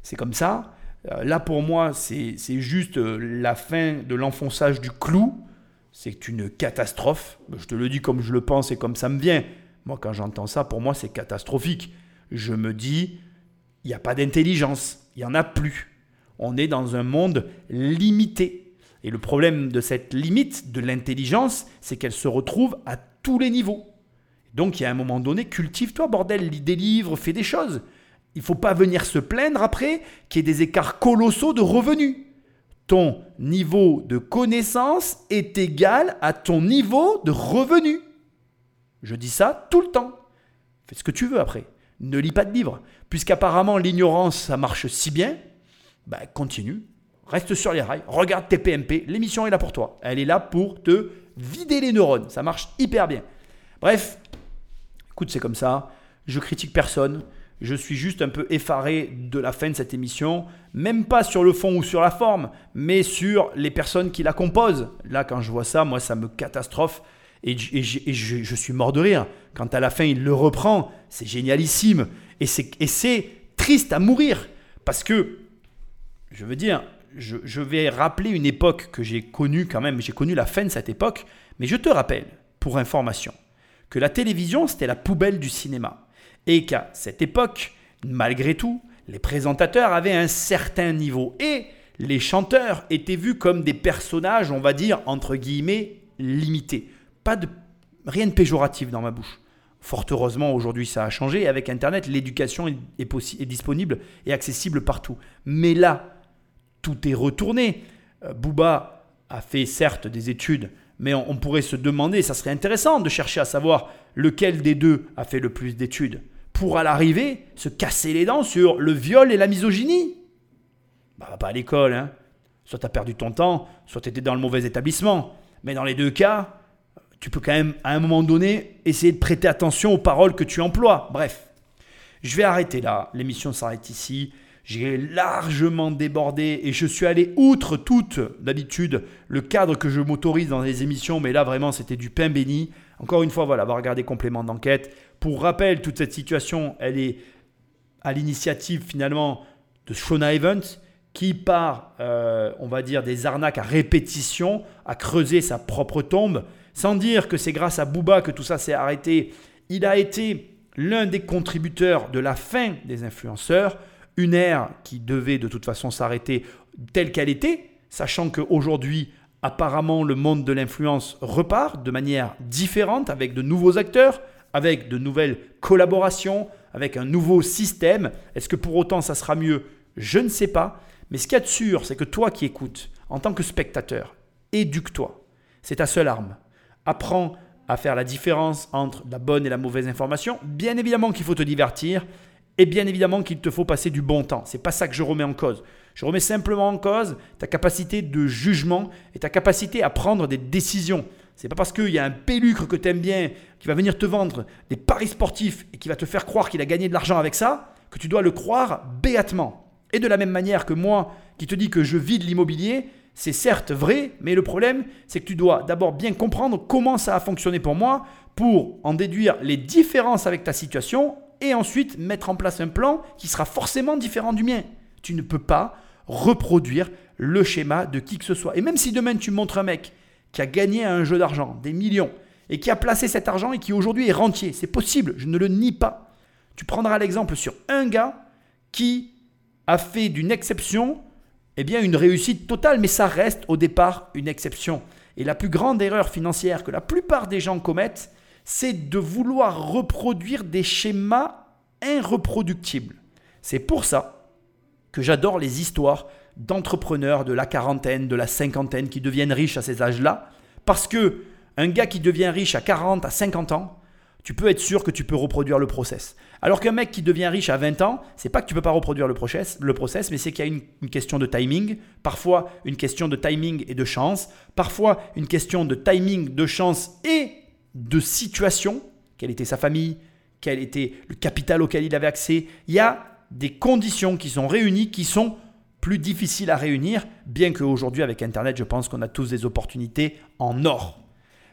c'est comme ça. Euh, là pour moi, c'est juste euh, la fin de l'enfonçage du clou. C'est une catastrophe. Je te le dis comme je le pense et comme ça me vient. Moi quand j'entends ça, pour moi c'est catastrophique. Je me dis, il n'y a pas d'intelligence. Il n'y en a plus. On est dans un monde limité. Et le problème de cette limite de l'intelligence, c'est qu'elle se retrouve à tous les niveaux. Donc, il y a un moment donné, cultive-toi, bordel, lis des livres, fais des choses. Il faut pas venir se plaindre après qu'il y ait des écarts colossaux de revenus. Ton niveau de connaissance est égal à ton niveau de revenus. Je dis ça tout le temps. Fais ce que tu veux après. Ne lis pas de livres. Puisqu'apparemment l'ignorance, ça marche si bien, bah, continue. Reste sur les rails. Regarde TPMP. L'émission est là pour toi. Elle est là pour te vider les neurones. Ça marche hyper bien. Bref, écoute, c'est comme ça. Je critique personne. Je suis juste un peu effaré de la fin de cette émission. Même pas sur le fond ou sur la forme, mais sur les personnes qui la composent. Là, quand je vois ça, moi, ça me catastrophe. Et, je, je suis mort de rire. Quand à la fin, il le reprend, c'est génialissime. Et c'est triste à mourir. Parce que, je veux dire, je, vais rappeler une époque que j'ai connue quand même. J'ai connu la fin de cette époque. Mais je te rappelle, pour information, que la télévision, c'était la poubelle du cinéma. Et qu'à cette époque, malgré tout, les présentateurs avaient un certain niveau. Et les chanteurs étaient vus comme des personnages, on va dire, entre guillemets, limités. Pas de, rien de péjoratif dans ma bouche. Fort heureusement, aujourd'hui, ça a changé. Avec Internet, l'éducation est, est disponible et accessible partout. Mais là, tout est retourné. Euh, Booba a fait certes des études, mais on, pourrait se demander, ça serait intéressant de chercher à savoir lequel des deux a fait le plus d'études, pour à l'arrivée se casser les dents sur le viol et la misogynie. Bah, pas à l'école, hein. Soit tu as perdu ton temps, soit tu étais dans le mauvais établissement. Mais dans les deux cas, tu peux quand même, à un moment donné, essayer de prêter attention aux paroles que tu emploies. Bref, je vais arrêter là. L'émission s'arrête ici. J'ai largement débordé et je suis allé outre toute d'habitude le cadre que je m'autorise dans les émissions, mais là vraiment c'était du pain béni. Encore une fois, voilà, va regarder complément d'enquête. Pour rappel, toute cette situation, elle est à l'initiative finalement de Shona Evans, qui par, euh, on va dire, des arnaques à répétition, a creusé sa propre tombe, sans dire que c'est grâce à Booba que tout ça s'est arrêté. Il a été l'un des contributeurs de la fin des influenceurs, une ère qui devait de toute façon s'arrêter telle qu'elle était, sachant qu'aujourd'hui, Apparemment, le monde de l'influence repart de manière différente avec de nouveaux acteurs, avec de nouvelles collaborations, avec un nouveau système. Est-ce que pour autant ça sera mieux? Je ne sais pas. Mais ce qu'il y a de sûr, c'est que toi qui écoutes, en tant que spectateur, éduque-toi. C'est ta seule arme. Apprends à faire la différence entre la bonne et la mauvaise information. Bien évidemment qu'il faut te divertir et bien évidemment qu'il te faut passer du bon temps. C'est pas ça que je remets en cause. Je remets simplement en cause ta capacité de jugement et ta capacité à prendre des décisions. C'est pas parce qu'il y a un pélucre que tu aimes bien qui va venir te vendre des paris sportifs et qui va te faire croire qu'il a gagné de l'argent avec ça que tu dois le croire béatement. Et de la même manière que moi qui te dis que je vis de l'immobilier, c'est certes vrai, mais le problème, c'est que tu dois d'abord bien comprendre comment ça a fonctionné pour moi pour en déduire les différences avec ta situation et ensuite mettre en place un plan qui sera forcément différent du mien. Tu ne peux pas reproduire le schéma de qui que ce soit. Et même si demain tu montres un mec qui a gagné un jeu d'argent, des millions, et qui a placé cet argent et qui aujourd'hui est rentier, c'est possible, je ne le nie pas. Tu prendras l'exemple sur un gars qui a fait d'une exception eh bien une réussite totale, mais ça reste au départ une exception. Et la plus grande erreur financière que la plupart des gens commettent, c'est de vouloir reproduire des schémas irreproductibles. C'est pour ça que j'adore les histoires d'entrepreneurs de la quarantaine, de la cinquantaine qui deviennent riches à ces âges-là, parce que un gars qui devient riche à 40, à 50 ans, tu peux être sûr que tu peux reproduire le process. Alors qu'un mec qui devient riche à 20 ans, c'est pas que tu peux pas reproduire le process, le process mais c'est qu'il y a une, une, question de timing, parfois une question de timing et de chance, parfois une question de timing, de chance et de situation, quelle était sa famille, quel était le capital auquel il avait accès. Il y a des conditions qui sont réunies qui sont plus difficiles à réunir, bien qu'aujourd'hui avec Internet, je pense qu'on a tous des opportunités en or.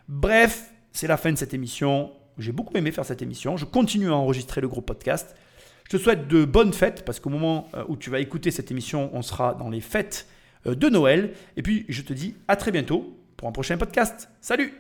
Bref, c'est la fin de cette émission. J'ai beaucoup aimé faire cette émission. Je continue à enregistrer le gros podcast. Je te souhaite de bonnes fêtes parce qu'au moment où tu vas écouter cette émission, on sera dans les fêtes de Noël. Et puis, je te dis à très bientôt pour un prochain podcast. Salut